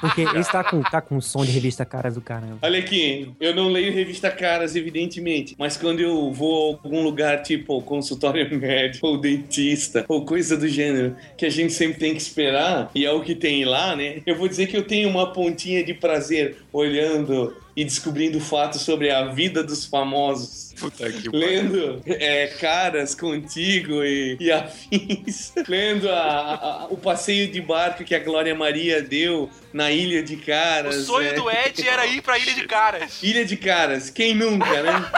Porque esse tá com, tá com um som de revista Caras do caramba. Olha aqui, eu não leio revista Caras, evidentemente, mas quando eu vou a algum lugar, tipo consultório médico, ou dentista, ou coisa do gênero, que a gente sempre tem que esperar, e é o que tem lá, né? Eu vou dizer que eu tenho uma pontinha de prazer olhando e descobrindo fatos sobre a vida dos famosos. Puta que Lendo é, caras contigo e, e afins. Lendo a- a- o passeio de barco que a Glória Maria deu na Ilha de O Caras. sonho é. do Ed era ir pra Ilha de Caras. Ilha de Caras, quem nunca, né?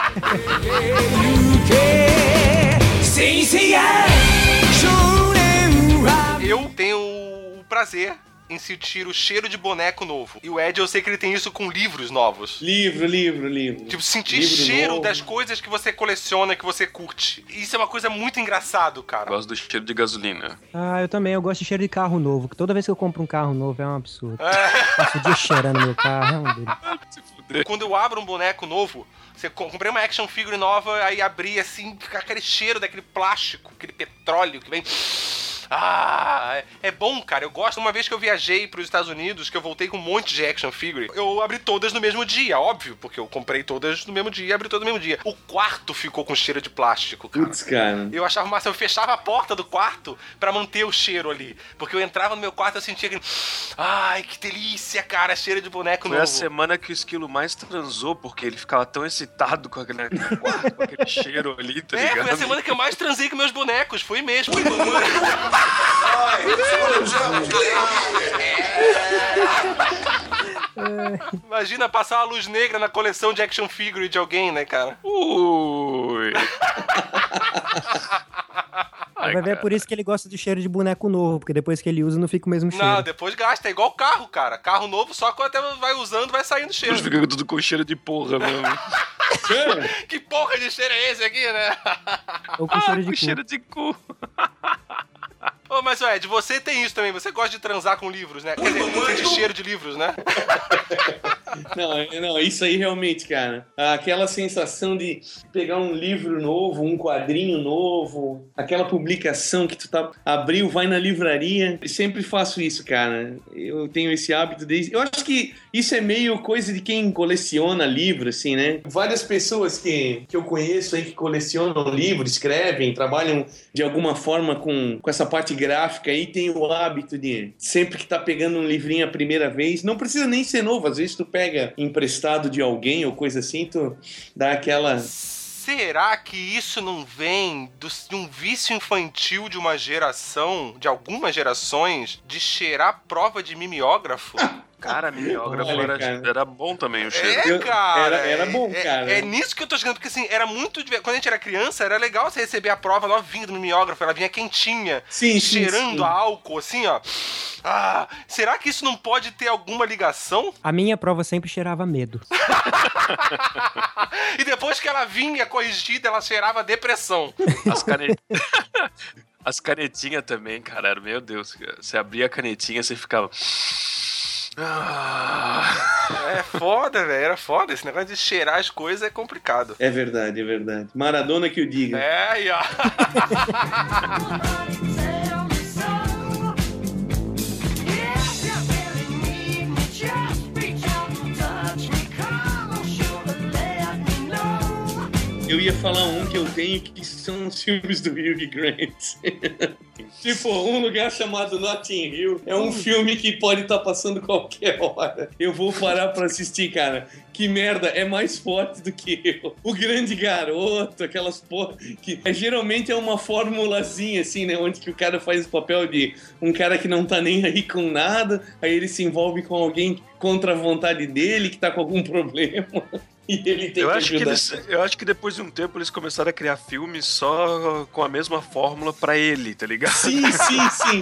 Eu tenho o prazer em sentir o cheiro de boneco novo. E o Ed, eu sei que ele tem isso com livros novos. livro, livro, livro. Tipo, sentir Livro cheiro novo. das coisas que você coleciona, que você curte. Isso é uma coisa muito engraçado, cara. Gosto do cheiro de gasolina. Ah, eu também, eu gosto de cheiro de carro novo. que Toda vez que eu compro um carro novo é um absurdo. É. Passo o dia cheirando meu carro, é um delícia. Se fuder. Quando eu abro um boneco novo, você co- comprei uma action figure nova, aí abri assim, fica aquele cheiro daquele plástico, aquele petróleo que vem. Ah, é- é bom, cara. Eu gosto. Uma vez que eu viajei para os Estados Unidos, que eu voltei com um monte de action figure, eu abri todas no mesmo dia, óbvio, porque eu comprei todas no mesmo dia e abri todas no mesmo dia. O quarto ficou com cheiro de plástico, cara. Putz, cara. Eu achava massa, eu fechava a porta do quarto pra manter o cheiro ali. Porque eu entrava no meu quarto e eu sentia aquele. Ai, que delícia, cara, cheiro de boneco Foi a novo. semana que o esquilo mais transou, porque ele ficava tão excitado com aquele, quarto, com aquele cheiro ali, tá É, ligado? foi a semana que eu mais transei com meus bonecos, foi mesmo. Imagina passar uma luz negra na coleção de action figure de alguém, né, cara? Ui. Ai, Vai ver, é por isso que ele gosta de cheiro de boneco novo, porque depois que ele usa não fica o mesmo cheiro. Não, depois gasta, é igual carro, cara. Carro novo, só quando até vai usando, vai saindo cheiro. Ele fica tudo com cheiro de porra mesmo. Que porra de cheiro é esse aqui, né? Ou com ah, cheiro de com cu. cheiro de cu. Ô, mas, Ed, você tem isso também. Você gosta de transar com livros, né? Quer dizer, sentir cheiro de livros, né? Não, é- não, isso aí realmente, cara. Aquela sensação de pegar um livro novo, um quadrinho novo, aquela publicação que tu tá abriu, vai na livraria. Eu sempre faço isso, cara. Eu tenho esse hábito desde. Eu acho que isso é meio coisa de quem coleciona livro, assim, né? Várias pessoas que, que eu conheço aí que colecionam livro, escrevem, trabalham de alguma forma com, com essa parte gráfica aí, tem o hábito de sempre que tá pegando um livrinho a primeira vez, não precisa nem ser novo, às vezes tu pega emprestado de alguém ou coisa assim, tu dá aquela. Será que isso não vem do- de um vício infantil de uma geração, de algumas gerações, de cheirar prova de mimeógrafo? Cara, mimeógrafo Olha, era, cara. era bom também o cheiro. É, cara. era- era bom, é- cara. É, nisso que eu tô chegando, porque assim, era muito. Quando a gente era criança, era legal você receber a prova novinha do mimeógrafo, ela vinha quentinha, Sim, sim, cheirando sim. a álcool, assim, ó. Ah, será que isso não pode ter alguma ligação? A minha prova sempre cheirava medo. e depois que ela vinha corrigida, ela cheirava depressão. As canetinhas. As canetinhas também, cara. Meu Deus. Você abria a canetinha, você ficava. Ah. É foda, velho. Era foda. Esse negócio de cheirar as coisas é complicado. É verdade, é verdade. Maradona que o diga. É, aí, ó. Eu ia falar um que eu tenho que são os filmes do Hugh Grant. tipo, um lugar chamado Notting Hill é um filme que pode estar passando qualquer hora. Eu vou parar pra assistir, cara. Que merda, é mais forte do que eu. O grande garoto, aquelas porra. Que é, geralmente é uma formulazinha, assim, né? Onde que o cara faz o papel de um cara que não tá nem aí com nada, aí ele se envolve com alguém contra a vontade dele, que tá com algum problema. E ele tem Eu que acho que, ajudar. eles, eu acho que depois de um tempo eles começaram a criar filmes só com a mesma fórmula pra ele, tá ligado? Sim, sim, sim.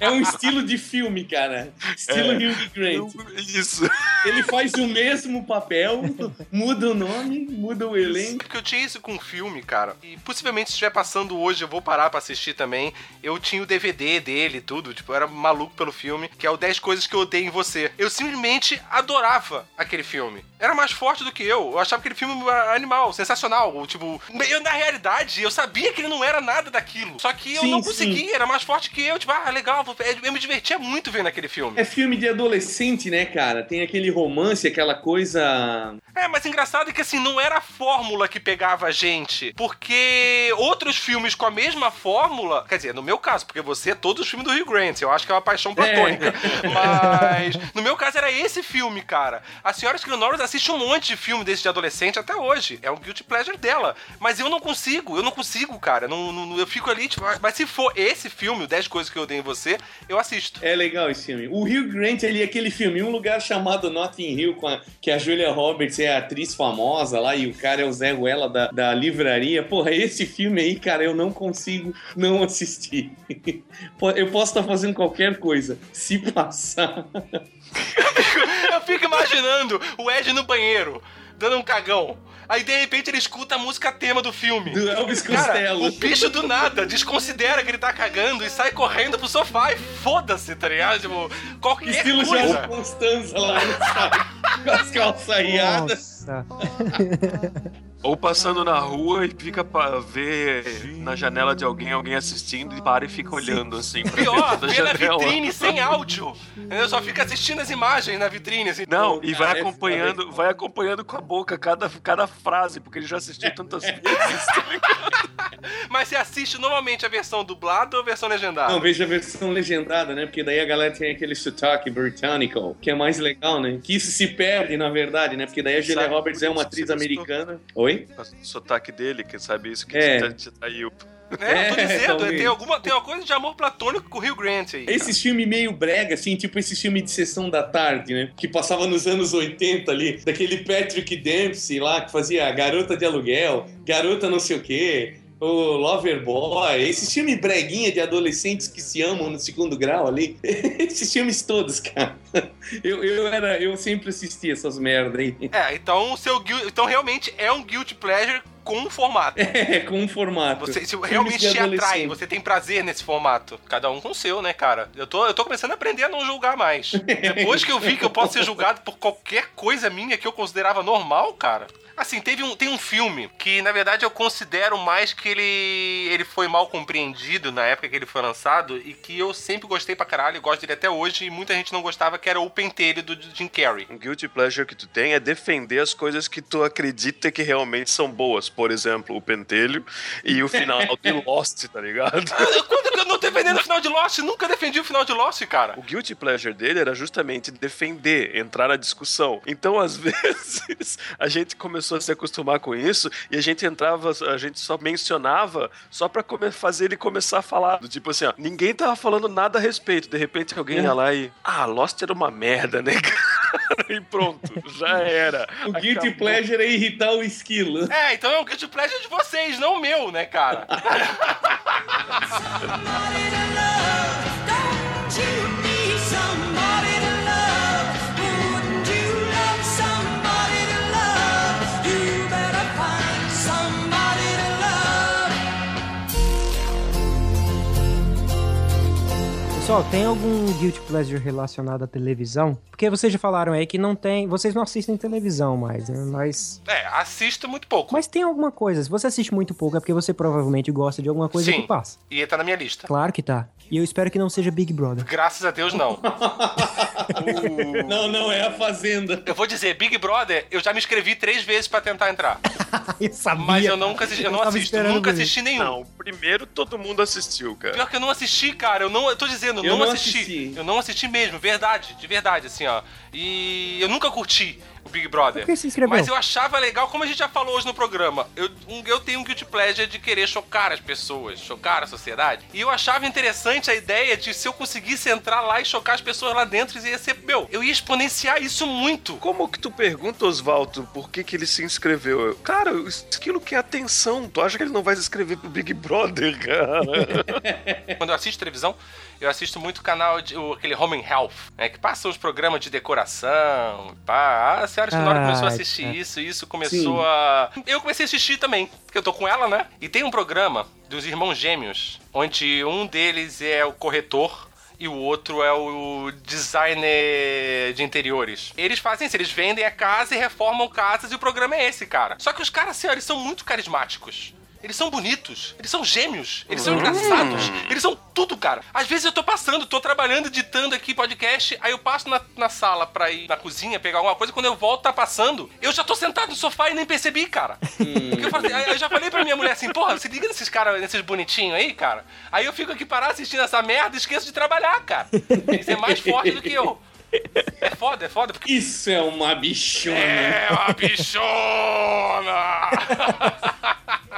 É, é um estilo de filme, cara. Estilo É. Hugh Grant. Isso. Ele faz o mesmo papel, muda o nome, muda o elenco. Porque eu tinha isso com um filme, cara. E possivelmente se estiver passando hoje, eu vou parar pra assistir também. Eu tinha o DVD dele e tudo. Tipo, eu era maluco pelo filme, que é o 10 Coisas que eu odeio em você. Eu simplesmente adorava aquele filme. Era mais forte do que eu. Eu achava aquele filme animal, sensacional. Tipo, eu, na realidade, eu sabia que ele não era nada daquilo. Só que eu Sim, não sim. conseguia, era mais forte que eu. Tipo, ah, legal, eu me divertia muito vendo aquele filme. É filme de adolescente, né, cara? Tem aquele romance, aquela coisa. É, mas engraçado é que assim, não era a fórmula que pegava a gente. Porque outros filmes com a mesma fórmula. Quer dizer, no meu caso, porque você é todos os filmes do Rio Grant, eu acho que é uma paixão platônica. Mas no meu caso era esse filme, cara. A senhora Skin Norris assiste um monte de filme desse de adolescente até hoje. É um guilty pleasure dela. Mas eu não consigo, eu não consigo, cara. Não, não- eu fico ali, tipo, mas se for esse filme, o 10 Coisas que eu odeio em você, eu assisto. É legal esse filme. O Hugh Grant, ele é aquele filme, um lugar chamado Notting Hill, com a- que a Julia Roberts é a atriz famosa lá e o cara é o Zé Ruela da, da livraria. Porra, esse filme aí, cara, eu não consigo não assistir. Eu posso estar fazendo qualquer coisa. Se passar. Eu fico imaginando o Ed no banheiro, dando um cagão. Aí de repente ele escuta a música tema do filme. Do Elvis Cara, Costello. o bicho do nada desconsidera que ele tá cagando e sai correndo pro sofá e foda-se, tá ligado? Tipo, qualquer Estilo coisa. Jorge Constanza lá no site. Com as calças riadas. Ou passando na rua e fica pra ver na janela de alguém, alguém assistindo e para e fica olhando assim. pra Pior, da janela. vitrine sem áudio. Eu só fico assistindo as imagens na vitrine, assim. Não, e vai acompanhando, vai acompanhando com a boca cada, cada frase, porque ele já assistiu tantas vezes. Mas você assiste normalmente a versão dublada ou a versão legendada? Não, veja a versão legendada, né? Porque daí a galera tem aquele sotaque britânico, que é mais legal, né? Que isso se perde, na verdade, né? Porque daí a Julia Roberts é uma atriz americana. Oi? O sotaque dele, que sabe isso que É. te, te traiu. É, eu tô É, dizendo, talvez. tem, alguma, tem uma coisa de amor platônico com o Rio Grant aí. Esse filme meio brega, assim, tipo esse filme de sessão da tarde, né? Que passava nos anos 80 ali, daquele Patrick Dempsey lá, que fazia a Garota de Aluguel, Garota não sei o quê, o Lover Boy, esse filme breguinha de adolescentes que se amam no segundo grau ali. Esses filmes todos, cara. Eu, eu, era, eu sempre assistia essas merda aí. É, então o seu então realmente é um guilty pleasure com um formato. É, com um formato. Você Filmes realmente te atrai, você tem prazer nesse formato. Cada um com o seu, né, cara? Eu tô, eu tô começando a aprender a não julgar mais. Depois que eu vi que eu posso ser julgado por qualquer coisa minha que eu considerava normal, cara. Assim, teve um, tem um filme que, na verdade, eu considero mais que ele, ele foi mal compreendido na época que ele foi lançado e que eu sempre gostei pra caralho, e gosto dele até hoje, e muita gente não gostava, que era o Pentelho do Jim Carrey. Um guilty pleasure que tu tem é defender as coisas que tu acredita que realmente são boas. Por exemplo, o pentelho e o final de Lost, tá ligado? Quando que eu não defendendo o final de Lost? Nunca defendi o final de Lost, cara. O guilty pleasure dele era justamente defender, entrar na discussão. Então, às vezes, a gente começou a se acostumar com isso e a gente entrava, a gente só mencionava só pra come- fazer ele começar a falar. Do tipo assim, ó, ninguém tava falando nada a respeito. De repente alguém ia lá e. Ah, Lost era uma merda, né, cara? E pronto, já era. O Guilty Acabou. Pleasure é irritar o esquilo. É, então é um guilty pleasure de vocês, não o meu, né, cara? Somebody to love. Don't you Pessoal, tem algum guilty pleasure relacionado à televisão? Porque vocês já falaram aí que não tem. Vocês não assistem televisão mais, né? Mas. É, assisto muito pouco. Mas tem alguma coisa. Se você assiste muito pouco, é porque você provavelmente gosta de alguma coisa Sim. que passa. E tá na minha lista. Claro que tá. E eu espero que não seja Big Brother. Graças a Deus, não. Não, não, é a Fazenda. Eu vou dizer, Big Brother, eu já me inscrevi três vezes pra tentar entrar. eu sabia. Mas eu nunca assisti, eu não tava assisto, nunca assisti nenhum. Não, o primeiro todo mundo assistiu, cara. Pior que eu não assisti, cara. Eu não, eu tô dizendo, Eu não, não assisti. assisti. Eu não assisti mesmo, verdade, de verdade, assim, ó. E eu nunca curti o Big Brother. Por que você inscreveu? Mas eu achava legal, como a gente já falou hoje no programa, eu, um- eu tenho um guilty pleasure de querer chocar as pessoas, chocar a sociedade. E eu achava interessante a ideia de se eu conseguisse entrar lá e chocar as pessoas lá dentro, ia ser, meu, eu ia exponenciar isso muito. Como que tu pergunta, Oswaldo, por que, que ele se inscreveu? Eu, Cara, aquilo que é atenção. Tu acha que ele não vai se inscrever pro Big Brother, cara? Quando eu assisto televisão, eu assisto muito canal de o- aquele Home and Health, né? Que passa os programas de decoração. Pá. Senhora Sonora Ah, começou a assistir é. isso, isso começou Sim. a. Eu comecei a assistir também, porque eu tô com ela, né? E tem um programa dos irmãos gêmeos, onde um deles é o corretor. E o outro é o designer de interiores. Eles fazem isso, eles vendem a casa e reformam casas e o programa é esse, cara. Só que os caras, eles são muito carismáticos. Eles são bonitos, eles são gêmeos, eles são engraçados, eles são tudo, cara. Às vezes eu tô passando, tô trabalhando, editando aqui podcast, aí eu passo na, na sala pra ir na cozinha pegar alguma coisa, quando eu volto, tá passando, eu já tô sentado no sofá e nem percebi, cara. Porque eu, falei, eu já falei pra minha mulher assim, porra, se liga nesses caras, nesses bonitinhos aí, cara. Aí eu fico aqui parado assistindo essa merda e esqueço de trabalhar, cara. Isso é mais forte do que eu. É foda, é foda, porque Isso é uma bichona. é uma bichona!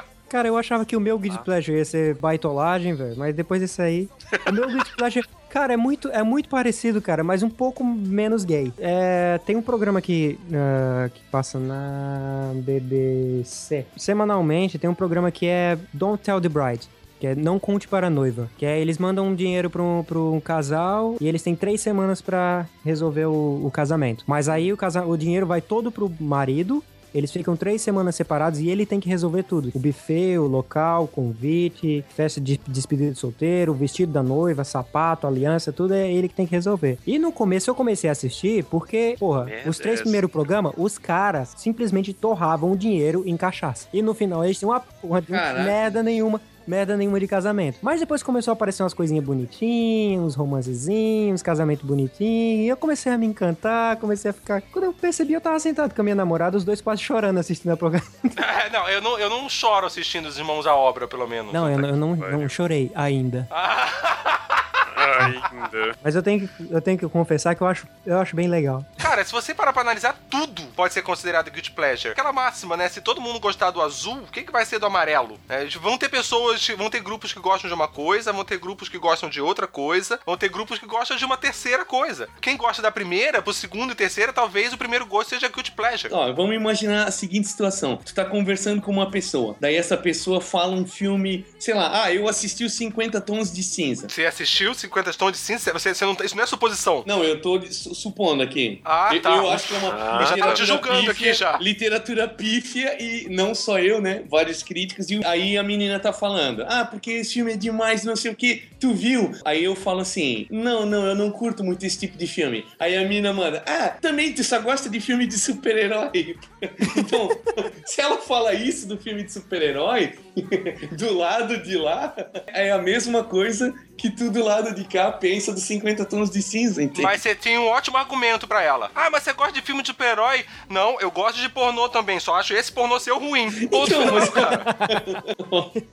Cara, eu achava que o meu guilty pleasure ia ser baitolagem, velho. Mas depois desse aí. O meu guilty pleasure. Cara, é muito, é muito parecido, cara, mas um pouco menos gay. É, tem um programa que, ah, que passa na BBC. Semanalmente tem um programa que é Don't Tell the Bride. Que é Não Conte para a Noiva. Que é eles mandam um dinheiro para um, um casal e eles têm três semanas pra resolver o, o casamento. Mas aí o, casa, o dinheiro vai todo pro marido Eles ficam três semanas separados e ele tem que resolver tudo. O buffet, o local, convite, festa de despedida de solteiro, o vestido da noiva, sapato, aliança, tudo é ele que tem que resolver. E no começo eu comecei a assistir porque, porra, Meu os três Deus. primeiros programas, os caras simplesmente torravam o dinheiro em cachaça. E no final eles tinham uma porra de Caraca. merda nenhuma. Merda nenhuma de casamento. Mas depois começou a aparecer umas coisinhas bonitinhas, uns romancezinhos, uns casamentos bonitinhos. E eu comecei a me encantar, comecei a ficar. Quando eu percebi, eu tava sentado com a minha namorada, os dois quase chorando assistindo a programa. É, não, eu não, eu não choro assistindo os irmãos à obra, pelo menos. Não, eu, não- eu não, não chorei ainda. Ainda. Mas eu tenho que, eu tenho que confessar que eu acho, eu acho bem legal. Cara, se você parar pra analisar, tudo pode ser considerado guilty pleasure. Aquela máxima, né? Se todo mundo gostar do azul, o que, que vai ser do amarelo? É, vão ter pessoas, vão ter grupos que gostam de uma coisa, vão ter grupos que gostam de outra coisa, vão ter grupos que gostam de uma terceira coisa. Quem gosta da primeira, pro segundo e terceira, talvez o primeiro gosto seja guilty pleasure. Ó, vamos imaginar a seguinte situação. Tu tá conversando com uma pessoa, daí essa pessoa fala um filme, sei lá, ah, eu assisti os 50 Tons de Cinza. Você assistiu 50 Tons de Cinza? Você, você não, isso não é suposição. Não, eu tô su- supondo aqui. Ah, eu, tá. eu acho que é uma Ah, já tá te julgando aqui já. Literatura pífia e não só eu, né? Vários críticos. E aí a menina tá falando, ah, porque esse filme é demais, não sei o que. Tu viu? Aí eu falo assim, não, não, eu não curto muito esse tipo de filme. Aí a menina manda, ah, também tu só gosta de filme de super-herói. então, se ela fala isso do filme de super-herói, do lado de lá, é a mesma coisa que tu do lado de cá pensa dos 50 tons de cinza, entende? Mas você tem um ótimo argumento pra ela. Ah, mas você gosta de filme de super-herói? Não, eu gosto de pornô também, só acho esse pornô seu ruim. Ponto Então, mas- cara.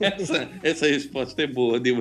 essa, essa resposta é boa, deu.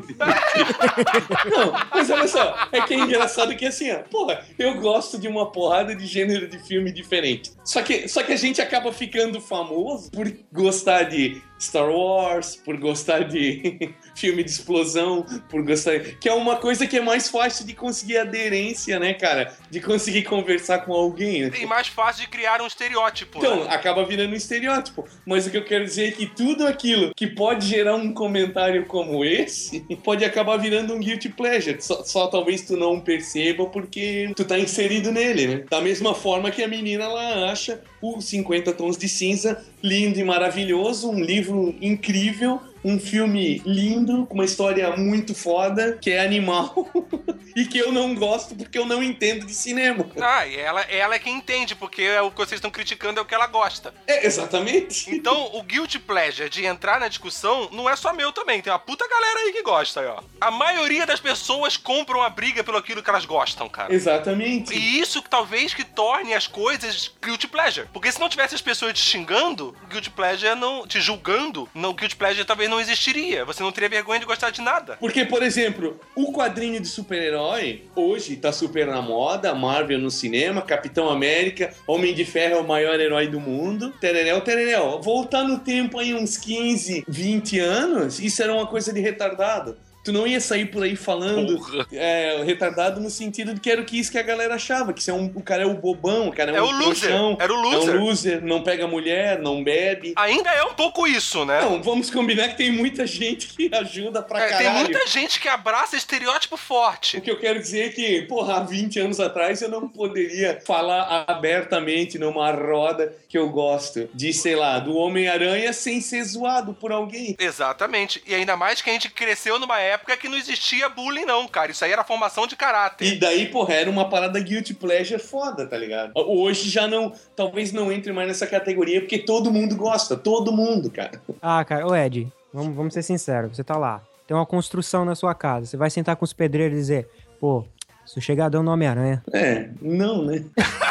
Não, mas olha só, é que é engraçado que assim, ó, porra, eu gosto de uma porrada de gênero de filme diferente. Só que, só que a gente acaba ficando famoso por gostar de Star Wars, por gostar de filme de explosão, por gostar. Que é uma coisa que é mais fácil de conseguir aderência, né, cara? De conseguir conversar com alguém. né? E mais fácil de criar um estereótipo. Então, né? acaba virando um estereótipo. Mas o que eu quero dizer é que tudo aquilo que pode gerar um comentário como esse pode acabar virando um guilty pleasure. Só, só talvez tu não perceba porque tu tá inserido nele, né? Da mesma forma que a menina ela acha o 50 Tons de Cinza lindo e maravilhoso, um livro incrível. Um filme lindo, com uma história muito foda, que é animal, e que eu não gosto porque eu não entendo de cinema. Ah, e ela, ela é quem entende, porque é o que vocês estão criticando é o que ela gosta. É, exatamente. Então, o guilty pleasure de entrar na discussão não é só meu também. Tem uma puta galera aí que gosta aí, ó. A maioria das pessoas compram a briga pelo aquilo que elas gostam, cara. Exatamente. E isso que talvez que torne as coisas guilty pleasure. Porque se não tivesse as pessoas te xingando, guilty pleasure não. te julgando, não, guilty pleasure talvez não existiria. Você não teria vergonha de gostar de nada. Porque, por exemplo, o quadrinho de super-herói hoje tá super na moda, Marvel no cinema, Capitão América, Homem de Ferro é o maior herói do mundo. Tereréu, tereréu. Voltar no tempo aí uns 15, 20 anos, isso era uma coisa de retardado. Tu não ia sair por aí falando é, retardado no sentido de que era o que isso que a galera achava, que isso é um, o cara é o bobão, o cara é, É um o loser, trouxão, era o É loser. um loser, não pega mulher, não bebe. Ainda é um pouco isso, né? Não, vamos combinar que tem muita gente que ajuda pra É, caralho. tem muita gente que abraça estereótipo forte. O que eu quero dizer é que, porra, há 20 anos atrás eu não poderia falar abertamente numa roda que eu gosto de, sei lá, do Homem-Aranha sem ser zoado por alguém. Exatamente. E ainda mais que a gente cresceu numa época que não existia bullying, não, cara. Isso aí era formação de caráter. E daí, porra, era uma parada guilty pleasure foda, tá ligado? Hoje já não, talvez não entre mais nessa categoria, porque todo mundo gosta, todo mundo, cara. Ah, cara, ô Ed, vamos, vamos ser sinceros, você tá lá, tem uma construção na sua casa, você vai sentar com os pedreiros e dizer, pô, sossegadão no Homem-Aranha. É, não, né?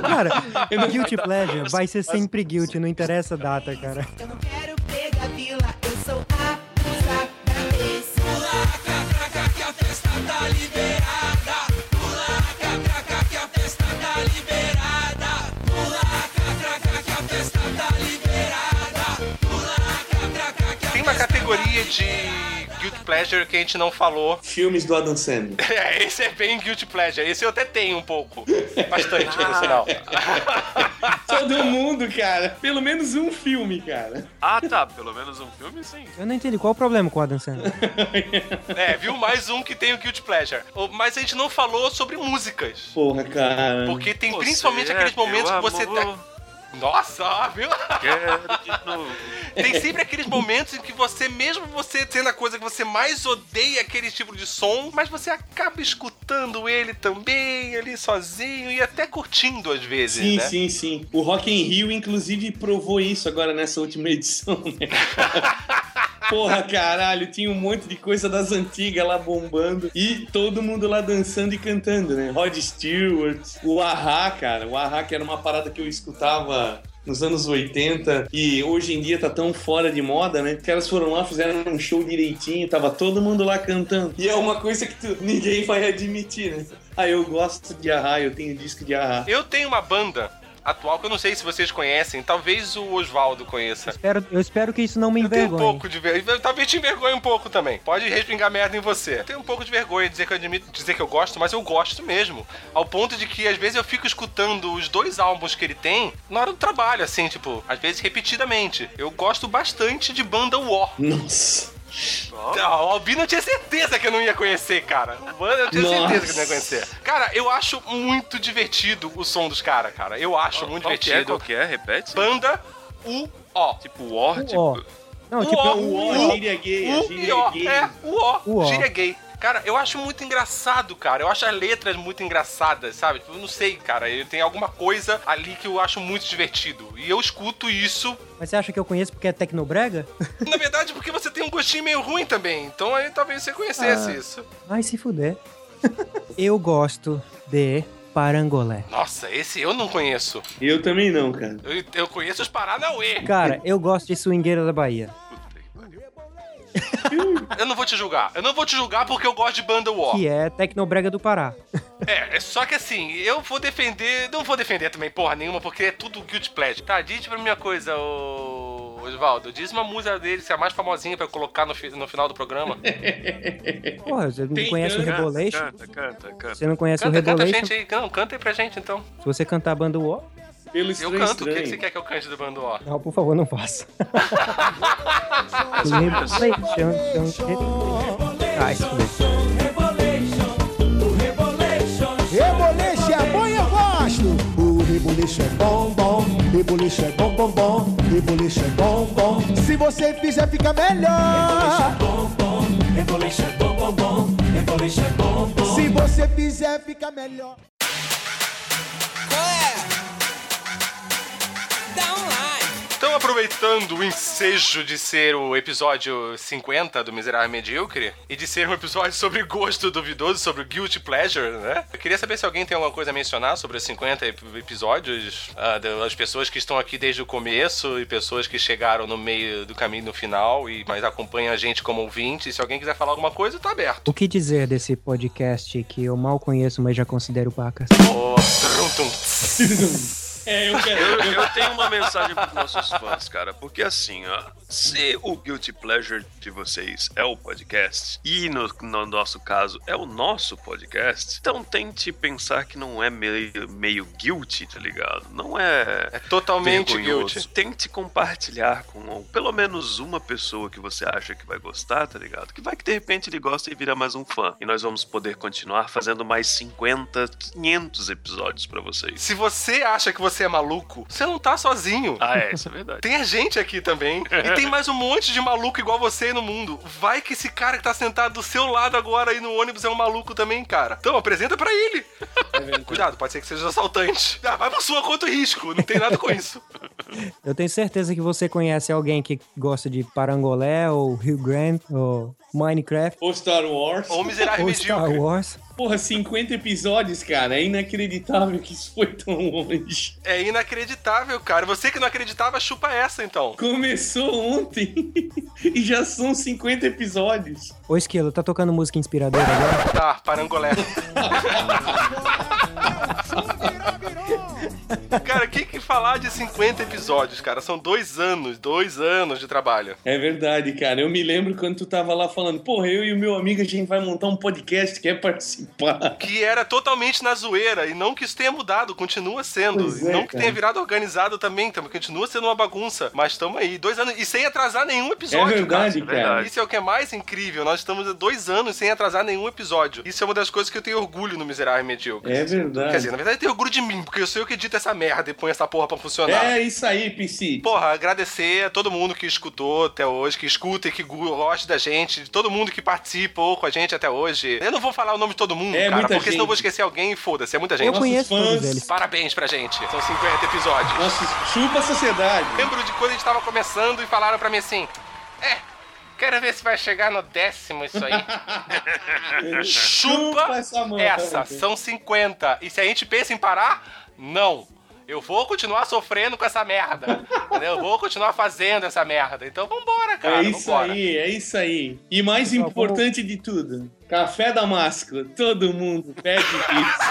Cara, guilty pleasure vai ser sempre guilty, não interessa a data, cara. Eu não quero de guilty Pleasure que a gente não falou. Filmes do Adam Sandler. É, esse é bem Guilty Pleasure. Esse eu até tenho um pouco. Bastante, no final. Todo mundo, cara. Pelo menos um filme, cara. Ah, tá. Pelo menos um filme, sim. Eu não entendi qual o problema com o Adam Sandler. É, viu? Mais um que tem o Guilty Pleasure. Mas a gente não falou sobre músicas. Porra, cara. Porque tem Você principalmente é aqueles momentos que você amor, tá. Nossa, viu? Quero de novo. Tem sempre aqueles momentos em que você, mesmo você sendo a coisa que você mais odeia aquele tipo de som, mas você acaba escutando ele também, ali sozinho e até curtindo às vezes, Sim, né? sim, sim. O Rock in Rio, inclusive, provou isso agora nessa última edição, né? Porra, caralho, tinha um monte de coisa das antigas lá bombando e todo mundo lá dançando e cantando, né? Rod Stewart, o Ahá, cara. O Ahá, que era uma parada que eu escutava nos anos 80 e hoje em dia tá tão fora de moda, né? Os caras foram lá, fizeram um show direitinho, tava todo mundo lá cantando. E é uma coisa que tu- ninguém vai admitir, né? Ah, eu gosto de Ahá, eu tenho disco de Ahá. Eu tenho uma banda atual que eu não sei se vocês conhecem, talvez o Oswaldo conheça. Espero- eu espero que isso não me Eu tenho um envergonhe. pouco de vergonha. Talvez te envergonhe um pouco também. Pode respingar merda em você. Eu tenho um pouco de vergonha de dizer que eu admito, dizer que eu gosto, mas eu gosto mesmo. Ao ponto de que às vezes eu fico escutando os dois álbuns que ele tem na hora do trabalho, assim, tipo, às vezes repetidamente. Eu gosto bastante de banda War. Nossa. Ah, O Albino eu tinha certeza que eu não ia conhecer, cara. O Banda eu tinha Nossa. certeza que eu não ia conhecer. Cara, eu acho muito divertido o som dos caras, cara. Eu acho muito Qual que é? divertido. Qual que é? Repete. Banda U-O. Tipo War, O tipo... Não, tipo, Uó. O O- O, gíria gay, a O gíria e O, gay. é, o O, O gíria gay. Cara, eu acho muito engraçado, cara. Eu acho as letras muito engraçadas, sabe? Tipo, Eu não sei, cara. Eu tenho alguma coisa ali que eu acho muito divertido. E eu escuto isso, mas você acha que eu conheço porque é Tecnobrega? na verdade, porque você tem um gostinho meio ruim também. Então aí talvez você conhecesse Ah. isso. Ai, se fuder. eu gosto de Parangolé. Nossa, esse eu não conheço. Eu também não, cara. Eu, eu conheço os Paranauê. Cara, eu gosto de Swingueira da Bahia. Eu não vou te julgar. Eu não vou te julgar porque eu gosto de banda War. Que é Tecnobrega do Pará. É, é só que assim, eu vou defender. Não vou defender também porra nenhuma, porque é tudo Guilty Pleasure. Tá, diz pra mim uma coisa, ô. Osvaldo, diz uma música dele, que é a mais famosinha pra eu colocar no, fi- no final do programa. Porra, você não Tem conhece o canta, Rebolation? Canta, canta, canta. Você não conhece o Canta, canta a Rebolation? gente aí. Não, canta aí pra gente então. Se você cantar a banda War, Pelo Eu estranho canto. O que, que estranho. você quer que eu cante do bando Ó? não, por favor, não faça. Rebolation, Ah, isso. Rebolixe é bom e eu gosto. O é bom, bom. Rebolixe é bom, bom, bom. Rebolixe é bom, bom. Se você fizer, fica melhor. Se você fizer, fica melhor. Aproveitando o ensejo de ser o episódio 50 do Miserável Medíocre e de ser um episódio sobre gosto duvidoso, sobre guilty pleasure, né? Eu queria saber se alguém tem alguma coisa a mencionar sobre os 50 ep- episódios, ah, das pessoas que estão aqui desde o começo e pessoas que chegaram no meio do caminho no final e mas acompanham a gente como ouvinte. Se alguém quiser falar alguma coisa, tá aberto. O que dizer desse podcast que eu mal conheço, mas já considero pacas? Oh, trum. É, eu quero. Eu, eu tenho uma mensagem pros nossos fãs, cara. Porque assim, ó, se o Guilty Pleasure de vocês é o podcast, e no, no nosso caso é o nosso podcast, então tente pensar que não é meio, meio guilty, tá ligado? Não é. É totalmente vergonhoso. guilty. Tente compartilhar com pelo menos uma pessoa que você acha que vai gostar, tá ligado? Que vai que de repente ele gosta e vira mais um fã. E nós vamos poder continuar fazendo mais 50, 500 episódios pra vocês. Se você acha que você é maluco, você não tá sozinho. Ah, é, isso é verdade. Tem a gente aqui também. e tem mais um monte de maluco igual você aí no mundo. Vai que esse cara que tá sentado do seu lado agora aí no ônibus é um maluco também, cara. Então apresenta pra ele. Cuidado, pode ser que seja assaltante. Ah, vai por sua e risco. Não tem nada com isso. Eu tenho certeza que você conhece alguém que gosta de Parangolé, ou Rio Grande, ou Minecraft, Ou Star Wars. Ou miserável ou Star medíocre. Wars. Porra, 50 episódios, cara. É inacreditável que isso foi tão longe. É inacreditável, cara. Você que não acreditava, chupa essa então. Começou ontem e já são 50 episódios. Ô Esquilo, tá tocando música inspiradora agora? Tá, parangolé. Cara, que, que falar de 50 episódios, cara? São dois anos, dois anos de trabalho. É verdade, cara. Eu me lembro quando tu tava lá falando, porra, eu e o meu amigo a gente vai montar um podcast, quer participar? Que era totalmente na zoeira, e não que isso tenha mudado, continua sendo. Pois é, não que cara. tenha virado organizado também, também continua sendo uma bagunça. Mas estamos aí, dois anos, e sem atrasar nenhum É episódio, verdade, cara. cara. Isso é o que é mais incrível. Nós estamos há dois anos sem atrasar nenhum episódio. Isso é uma das coisas que eu tenho orgulho no Miserável Medíocre. É verdade. Quer dizer, na verdade eu tenho orgulho de mim, porque eu sou eu que edito essa merda e põe essa porra pra funcionar. É isso aí, PC. Porra, agradecer a todo mundo que escutou até hoje, que escuta e que gosta da gente, de todo mundo que participou com a gente até hoje. Eu não vou falar o nome de todo mundo, É cara, muita porque senão eu vou gente. esquecer alguém e foda-se, é muita gente. Eu Nossos conheço fãs. todos eles. Parabéns pra gente. São 50 episódios. Nossa, chupa a sociedade. Lembro de quando a gente tava começando e falaram pra mim assim: É, quero ver se vai chegar no décimo isso aí. Chupa essa mão. essa, são 50. E se a gente pensa em parar, não. Eu vou continuar sofrendo com essa merda. Eu vou continuar fazendo essa merda. Então vambora, cara. É isso vambora. aí, é isso aí. E mais Pessoal, importante de tudo, café damasco. Todo mundo pede isso.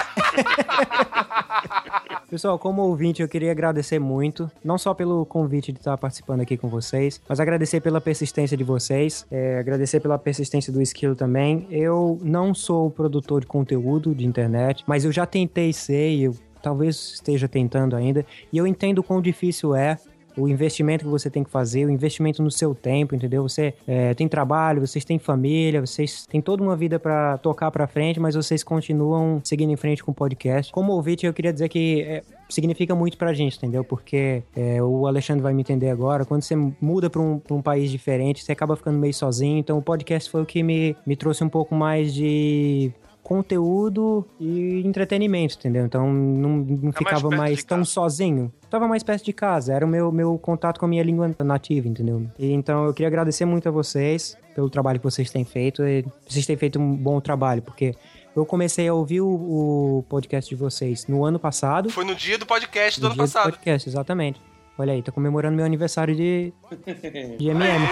Pessoal, como ouvinte, eu queria agradecer muito, não só pelo convite de estar participando aqui com vocês, mas agradecer pela persistência de vocês, é, agradecer pela persistência do Skill também. Eu não sou produtor de conteúdo de internet, mas eu já tentei ser e eu talvez esteja tentando ainda, e eu entendo quão difícil é o investimento que você tem que fazer, o investimento no seu tempo, entendeu? Você é, tem trabalho, vocês têm família, vocês têm toda uma vida pra tocar pra frente, mas vocês continuam seguindo em frente com o podcast. Como ouvinte, eu queria dizer que é, significa muito pra gente, entendeu? Porque é, o Alexandre vai me entender agora. Quando você muda pra um, um país diferente, você acaba ficando meio sozinho. Então, o podcast foi o que me, me trouxe um pouco mais de conteúdo e entretenimento, entendeu? Então não, não ficava mais de tão casa. sozinho. Tava mais perto de casa, era o meu, meu contato com a minha língua nativa, entendeu? E, então eu queria agradecer muito a vocês pelo trabalho que vocês têm feito. E vocês têm feito um bom trabalho, porque eu comecei a ouvir o, o podcast de vocês no ano passado. Foi no dia do podcast do no ano dia passado. podcast, exatamente. Olha aí, tô comemorando meu aniversário de, de MM.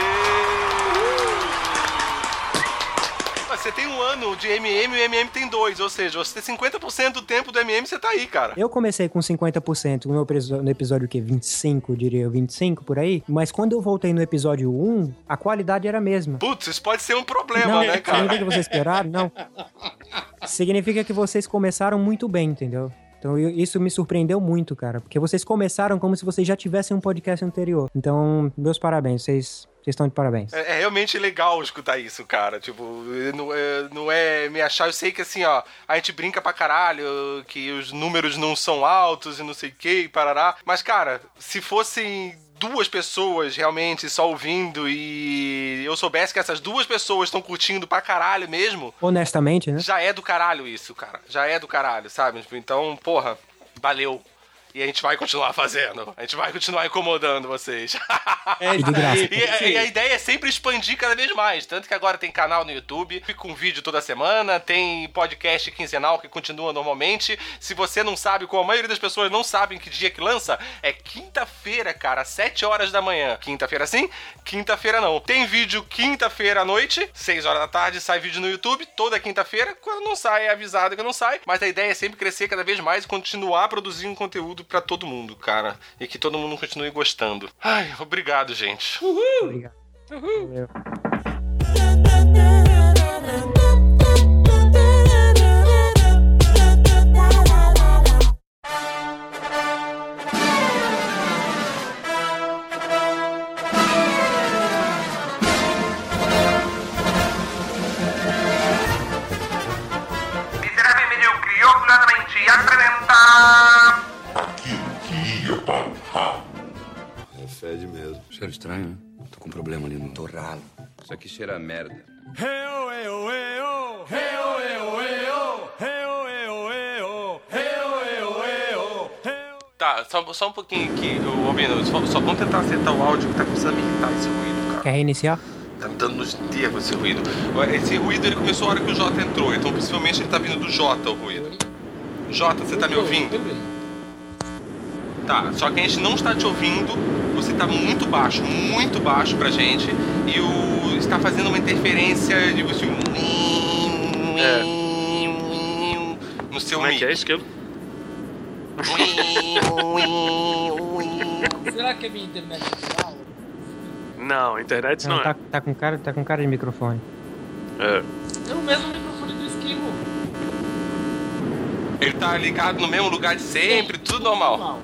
Você tem um ano de MM e o MM tem dois, ou seja, você tem 50% do tempo do MM você tá aí, cara. Eu comecei com 50% no, episo- no episódio que 25, diria eu, 25 por aí, mas quando eu voltei no episódio 1, a qualidade era a mesma. Putz, isso pode ser um problema, não, né, cara? significa que vocês esperaram? Não. Significa que vocês começaram muito bem, entendeu? Então isso me surpreendeu muito, cara, porque vocês começaram como se vocês já tivessem um podcast anterior. Então, meus parabéns, vocês vocês estão de parabéns. É, é realmente legal escutar isso, cara. Tipo, não é, não é me achar. Eu sei que assim, ó, a gente brinca pra caralho, que os números não são altos e não sei o que, e parará. Mas, cara, se fossem duas pessoas realmente só ouvindo e eu soubesse que essas duas pessoas estão curtindo pra caralho mesmo, Honestamente, né? já é do caralho isso, cara. Já é do caralho, sabe? Tipo, então, porra, valeu. E a gente vai continuar fazendo. A gente vai continuar incomodando vocês. É E de graça. E, e a ideia é sempre expandir cada vez mais. Tanto que agora tem canal no YouTube, com vídeo toda semana, tem podcast quinzenal que continua normalmente. Se você não sabe, como a maioria das pessoas não sabem que dia que lança, é quinta-feira, cara, às 7 horas da manhã. Quinta-feira sim, quinta-feira não. Tem vídeo quinta-feira à noite, 6 horas da tarde, sai vídeo no YouTube, toda quinta-feira. Quando não sai, é avisado que não sai. Mas a ideia é sempre crescer cada vez mais e continuar produzindo conteúdo pra todo mundo, cara. E que todo mundo continue gostando. Ai, obrigado, gente. Obrigado. Valeu. Cheiro estranho, né? Tô com um problema ali no torralo. Isso aqui cheira a merda. Tá, só, só um pouquinho aqui, ô Albino. Só, só vamos tentar acertar o áudio que tá começando a me irritar esse ruído, cara. Quer reiniciar? Tá me dando nos nervos esse ruído. Esse ruído ele começou a hora que o Jota entrou, então possivelmente ele tá vindo do Jota o ruído. Jota, você tá me ouvindo? Tá, só que a gente não está te ouvindo, você tá muito baixo, muito baixo pra gente, e o está fazendo uma interferência de você. É. No seu Como é mic. que é isso que eu... Será que é minha internet? Não, internet não, Não, é. tá, tá com cara, tá com cara de microfone. É. É o mesmo microfone do esquilo. Ele tá ligado no mesmo lugar de sempre, tudo normal.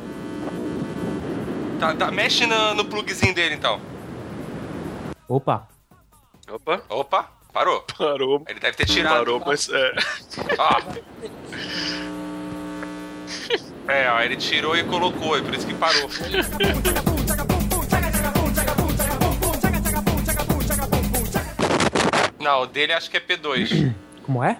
Tá, tá, mexe no, no plugzinho dele então. Opa. Opa. Opa, parou. Parou. Ele deve ter tirado. Parou, mas é. Ó. É, ó, ele tirou e colocou, é por isso que parou. Não, o dele acho que é P2. Como é?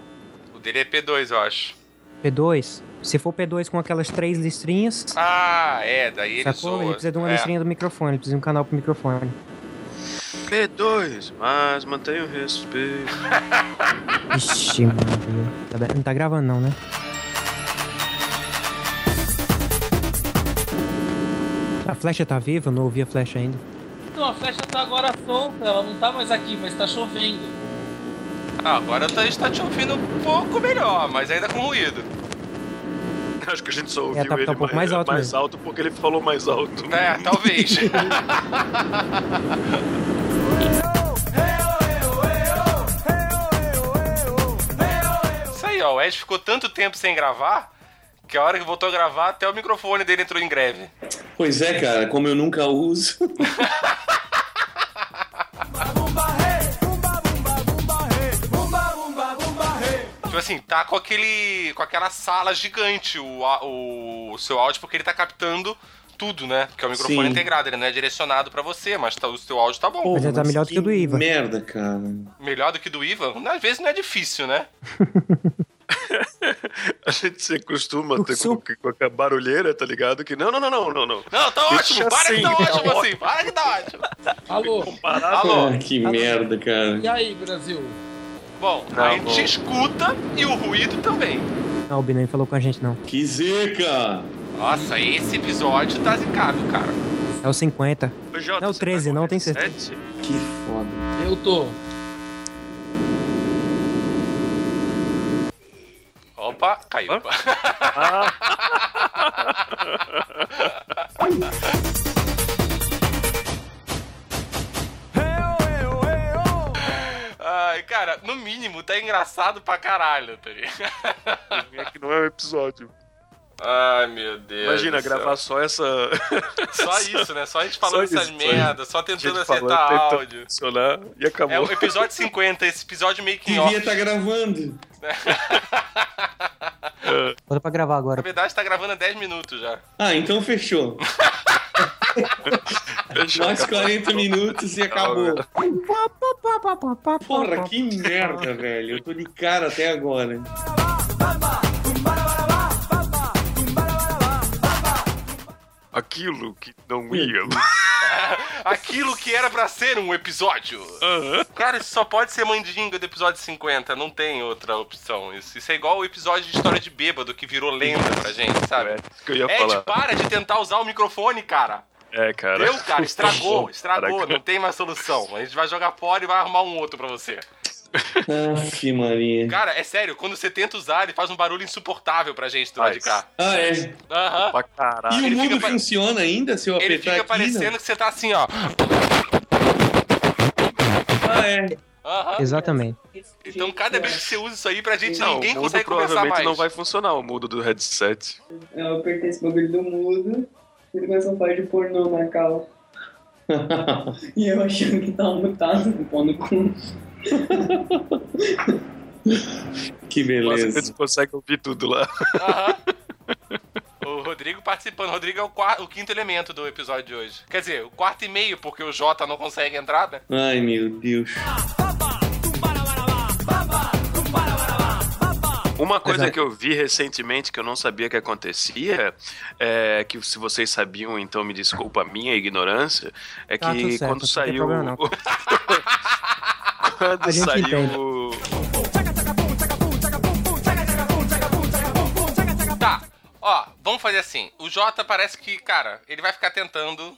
O dele é P2, eu acho. P2. Se for P2 com aquelas três listrinhas, Ah, é, daí ele sacou? zoa. Ele precisa de uma é. listrinha do microfone, ele precisa de um canal pro microfone. P2, mas mantenha o respeito. Ixi, mano. Tá Não tá gravando não, né? A flecha tá viva? Eu não ouvi a flecha ainda. Então a flecha tá agora solta, ela não tá mais aqui, mas tá chovendo. Ah, agora tá, está te ouvindo um pouco melhor, mas ainda com ruído. Acho que a gente só ouviu É, tá- tá ele um pouco mais alto mais alto porque ele falou mais alto. É, talvez. Isso aí, ó. O Ed ficou tanto tempo sem gravar que a hora que voltou a gravar, até o microfone dele entrou em greve. Pois é, cara, como eu nunca uso. assim, tá com aquele. com aquela sala gigante o, a- o, seu áudio, porque ele tá captando tudo, né? Porque é o microfone Sim. integrado, ele não é direcionado pra você, mas tá- o seu áudio tá bom. Mas ele tá melhor do que o do Iva. Merda, cara. Melhor do que do Ivan? Às vezes não é difícil, né? A gente se acostuma ter com, com a barulheira, tá ligado? Que não, não, não, não, não, não. Não, tá Deixa ótimo, para que tá assim, ótimo assim, para que tá ótimo. Alô? Alô? Ah, que merda, cara. E aí, Brasil? Bom, Não, a gente bom. escuta e o ruído também. Não, o Binei falou com a gente não. Que zica! Nossa, esse episódio tá zicado, cara. É o 50. Ô, Jota, Não, o você 13, tá não, tem certeza. Que foda. Eu tô. Opa, caiu. Ai, cara, no mínimo tá engraçado pra caralho, tá ligado? É que não é um episódio. Ai, meu Deus. Imagina do céu. gravar só essa. Só isso, né? Só a gente falando Só essas isso, merda, só tentando falando, acertar tentando áudio. funcionar e É acabou. o episódio 50, esse episódio meio que Devia estar gravando. Bota pra gravar Na agora. verdade, tá gravando há 10 minutos já. Ah, então fechou. Mais acabou. 40 minutos e acabou. Porra, que merda, velho. Eu tô de cara até agora. Aquilo que não ia. Aquilo que era pra ser um episódio. Cara, isso só pode ser mandinga do episódio 50, não tem outra opção. Isso, isso é igual o episódio de história de bêbado que virou lenda pra gente, sabe? É isso que eu ia Ed, falar. para de tentar usar o microfone, cara. É, cara. Deu, cara, estragou, estragou, Caraca. não tem mais solução. A gente vai jogar fora e vai arrumar um outro pra você. Aff, Maria. Cara, é sério, quando você tenta usar, ele faz um barulho insuportável pra gente do lado de cá. Ah, é. Aham. Pra caralho. E o Ele mundo fica funciona ainda se eu Ele apertar fica aqui? parecendo que você tá assim, ó. Ah, é. Aham. Exatamente. Então cada vez que você usa isso aí pra gente, Não, ninguém consegue conversar provavelmente mais. não vai funcionar o mudo do headset. Eu apertei esse bagulho do mudo, ele começou a falar de pornô na cal. E eu achando que tava mutado no pau no cu. que Nossa, beleza. eles conseguem ouvir tudo lá. Aham. O Rodrigo participando. O Rodrigo é o, quarto, o quinto elemento do episódio de hoje. Quer dizer, o quarto e meio, porque o Jota não consegue entrar, né? Ai, meu Deus. Uma coisa Exato. que eu vi recentemente que eu não sabia que acontecia, é que se vocês sabiam, então me desculpa a minha ignorância, é Tá, que certo, quando saiu. quando A gente saiu. entende. Tá, ó, vamos fazer assim. O Jota parece que, cara, ele vai ficar tentando.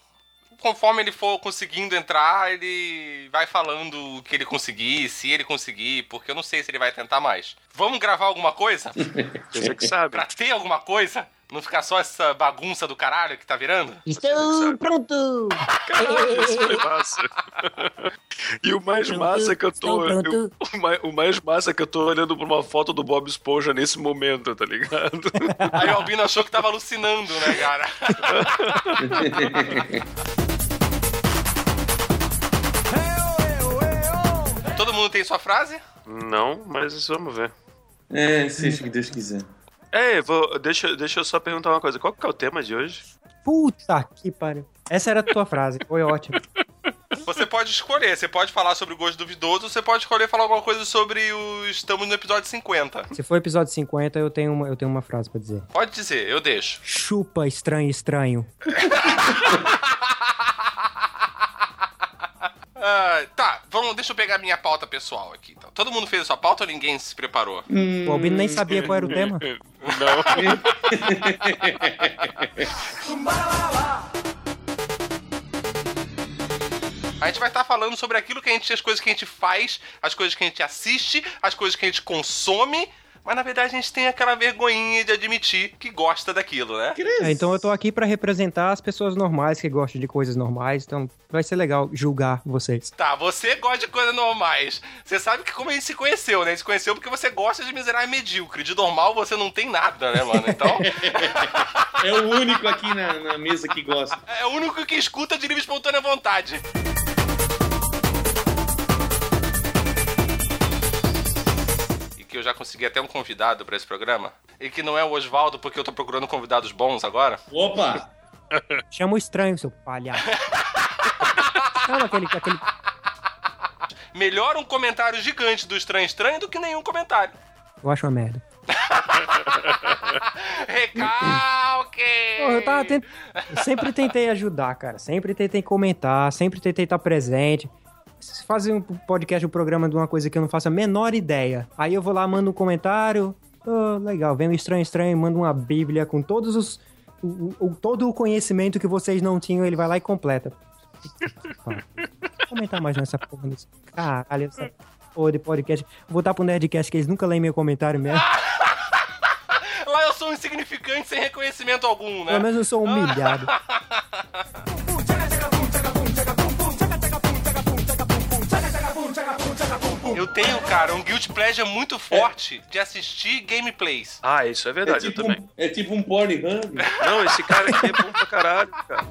Conforme ele for conseguindo entrar, ele vai falando o que ele conseguir, se ele conseguir, porque eu não sei se ele vai tentar mais. Vamos gravar alguma coisa? Você que sabe. pra ter alguma coisa? Não ficar só essa bagunça do caralho que tá virando? Estou pronto! Caralho, isso foi massa. E o mais massa é que eu tô. Pronto. eu- o, mais, o mais massa é que eu tô olhando pra uma foto do Bob Esponja nesse momento, tá ligado? Aí o Albino achou que tava alucinando, né, cara? Tem sua frase? Não, mas vamos ver. É, seja o que Deus quiser. É, vou, deixa, deixa eu só perguntar uma coisa. Qual que é o tema de hoje? Puta que pariu. Essa era a tua frase, foi ótimo. Você pode escolher, você pode falar sobre o gosto duvidoso, você pode escolher falar alguma coisa sobre o. Estamos no episódio 50. Se for episódio 50, eu tenho uma, eu tenho uma frase pra dizer. Pode dizer, eu deixo. Chupa, estranho, estranho. Ah, tá, vamos, deixa eu pegar minha pauta pessoal aqui. Então. Todo mundo fez a sua pauta ou ninguém se preparou? O Albino nem sabia qual era o tema. A gente vai estar falando sobre aquilo que a gente, as coisas que a gente faz, as coisas que a gente assiste, as coisas que a gente consome, mas na verdade a gente tem aquela vergonhinha de admitir que gosta daquilo, né? É, então eu tô aqui pra representar as pessoas normais que gostam de coisas normais, então vai ser legal julgar vocês. Tá, você gosta de coisas normais. Você sabe que como a gente se conheceu, né? A gente se conheceu porque você gosta de miserável e medíocre. De normal você não tem nada, né, mano? Então, É o único aqui na, na mesa que gosta. é o único que escuta de livre e espontânea vontade. Que eu já consegui até um convidado pra esse programa. E que não é o Oswaldo, porque eu tô procurando convidados bons agora. Opa! Chama o estranho, seu palhaço. Chama aquele, aquele. Melhor um comentário gigante do Estranho Estranho do que nenhum comentário. Eu acho uma merda. Recalque! Pô, eu tava tent... eu sempre tentei ajudar, cara. Sempre tentei comentar, sempre tentei estar presente. Se fazer um podcast, um programa de uma coisa que eu não faço a menor ideia. Aí eu vou lá, mando um comentário. Ô, legal, vem um estranho estranho, manda uma bíblia com todos os. o- o- todo o conhecimento que vocês não tinham, ele vai lá e completa. Vou comentar mais nessa porra desse. Caralho, essa porra de podcast. Vou botar pro Nerdcast que eles nunca leem meu comentário mesmo. Lá eu sou insignificante sem reconhecimento algum, né? Pelo menos eu sou humilhado. Eu tenho, cara, um guilt pleasure muito forte de assistir gameplays. Ah, isso é verdade, é, eu tipo também. um, é tipo um Pornhub. Não, esse cara aqui é bom pra caralho, cara.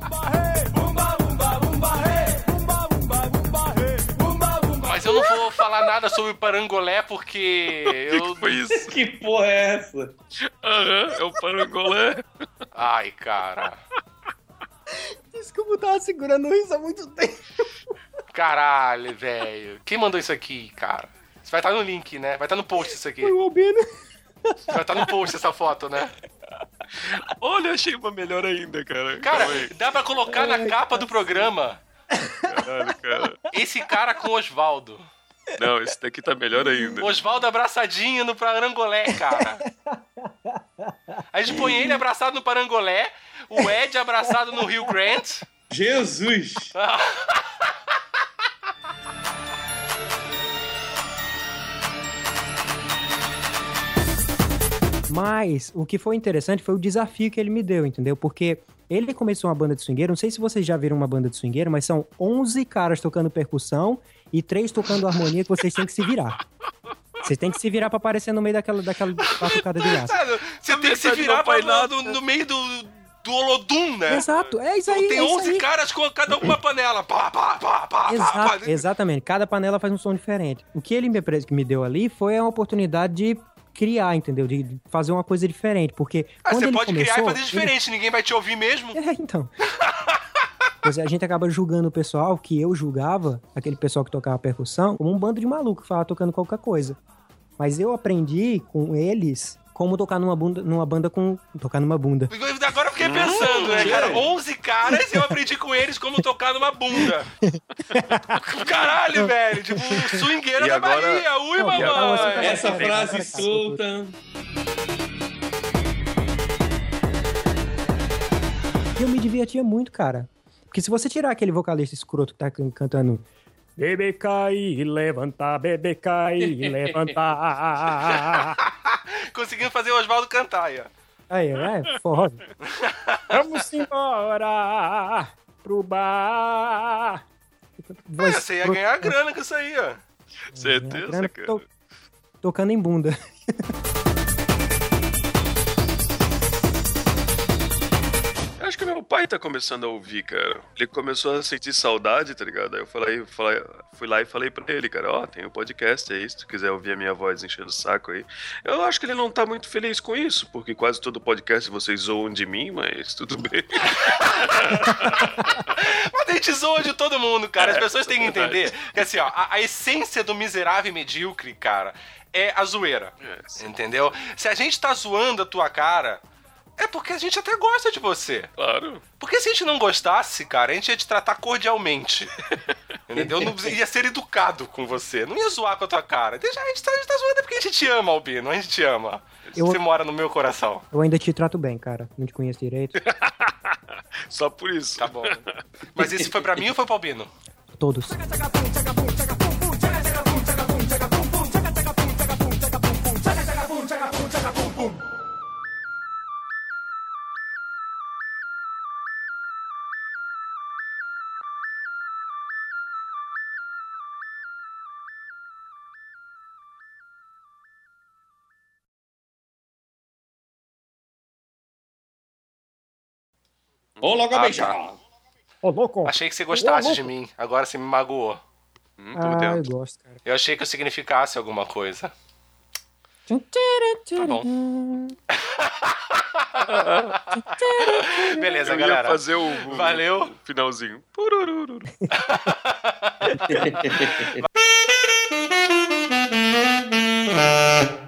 Mas eu não vou falar nada sobre parangolé porque eu. Foi isso. que porra é essa? Aham, é o parangolé. Ai, cara. Desculpa, eu tava segurando isso há muito tempo. Caralho, velho. Quem mandou isso aqui, cara? Isso vai estar no link, né? Vai estar no post isso aqui. Foi o Albino. Vai estar no post essa foto, né? Olha, achei uma melhor ainda, cara. Cara, dá pra colocar na capa do programa Caralho, cara. esse cara com o Osvaldo. Não, esse daqui tá melhor ainda. Osvaldo abraçadinho no parangolé, cara. A gente põe ele abraçado no parangolé, o Ed abraçado no Rio Grant. Jesus! Mas o que foi interessante foi o desafio que ele me deu, entendeu? Porque ele começou uma banda de swingueiro, não sei se vocês já viram uma banda de swingueiro, mas são 11 caras tocando percussão e três tocando harmonia que vocês têm que se virar. Vocês têm que se virar pra aparecer no meio daquela, daquela batucada de. Cara, Você tem que se virar pra, faz nada, no, no meio do, do Olodum, né? Exato, é isso aí. Tem é isso 11 aí. caras com cada um uma panela. Pá, pá, pá, pá, pá, Exato, pá. exatamente. Cada panela faz um som diferente. O que ele me, me deu ali foi a oportunidade de criar, entendeu? De fazer uma coisa diferente. Porque Ah, quando você ele pode começou, criar e fazer ele- diferente, ninguém vai te ouvir mesmo. É, então. É, a gente acaba julgando o pessoal que eu julgava, aquele pessoal que tocava percussão, como um bando de maluco que falava tocando qualquer coisa. Mas eu aprendi com eles como tocar numa, bunda, numa banda com. tocar numa bunda. Agora eu fiquei pensando, né, cara? 11 caras e eu aprendi com eles como tocar numa bunda. Caralho, velho. Tipo, swingueira E da agora- Bahia. Ui, Não, e agora mamãe. tá- Essa Peraí, frase peraí, solta. E eu me divertia muito, cara. Porque se você tirar aquele vocalista escroto que tá can- cantando. Bebê cair, levantar, bebê cair, levantar. Conseguindo fazer o Oswaldo cantar aí, ó. Aí, é, forró. Vamos embora pro bar. É, Voz- você ia ganhar grana com isso aí, ó. Certeza, grana, cara. to- tocando em bunda. Meu pai tá começando a ouvir, cara. Ele começou a sentir saudade, tá ligado? Aí eu falei, falei- fui lá e falei pra ele, cara, ó, tem um podcast aí, se tu quiser ouvir a minha voz enchendo o saco aí. Eu acho que ele não tá muito feliz com isso, porque quase todo podcast vocês zoam de mim, mas tudo bem. Mas a gente zoa de todo mundo, cara. As É, pessoas têm que é entender que, assim, ó, a, a essência do miserável e medíocre, cara, é a zoeira. entendeu? Se a gente tá zoando a tua cara, é porque a gente até gosta de você. Claro. Porque se a gente não gostasse, cara, a gente ia te tratar cordialmente. Entendeu? Não ia ser educado com você. Não ia zoar com a tua cara. Deixa, a, gente tá, a gente tá zoando é porque a gente te ama, Albino. A gente te ama. Eu- Você mora no meu coração. Eu ainda te trato bem, cara. Não te conheço direito. Só por isso. Tá bom. Mas esse foi pra mim ou foi pro Albino? Todos. Ou logo ah, beijar. Tá. Ô, louco. Achei que você gostasse Ô, de mim. Agora você me magoou. Hum, ah, eu gosto, cara. Eu achei que eu significasse alguma coisa. Tá bom. Beleza, eu galera. Ia fazer o, o Valeu. finalzinho. finalzinho.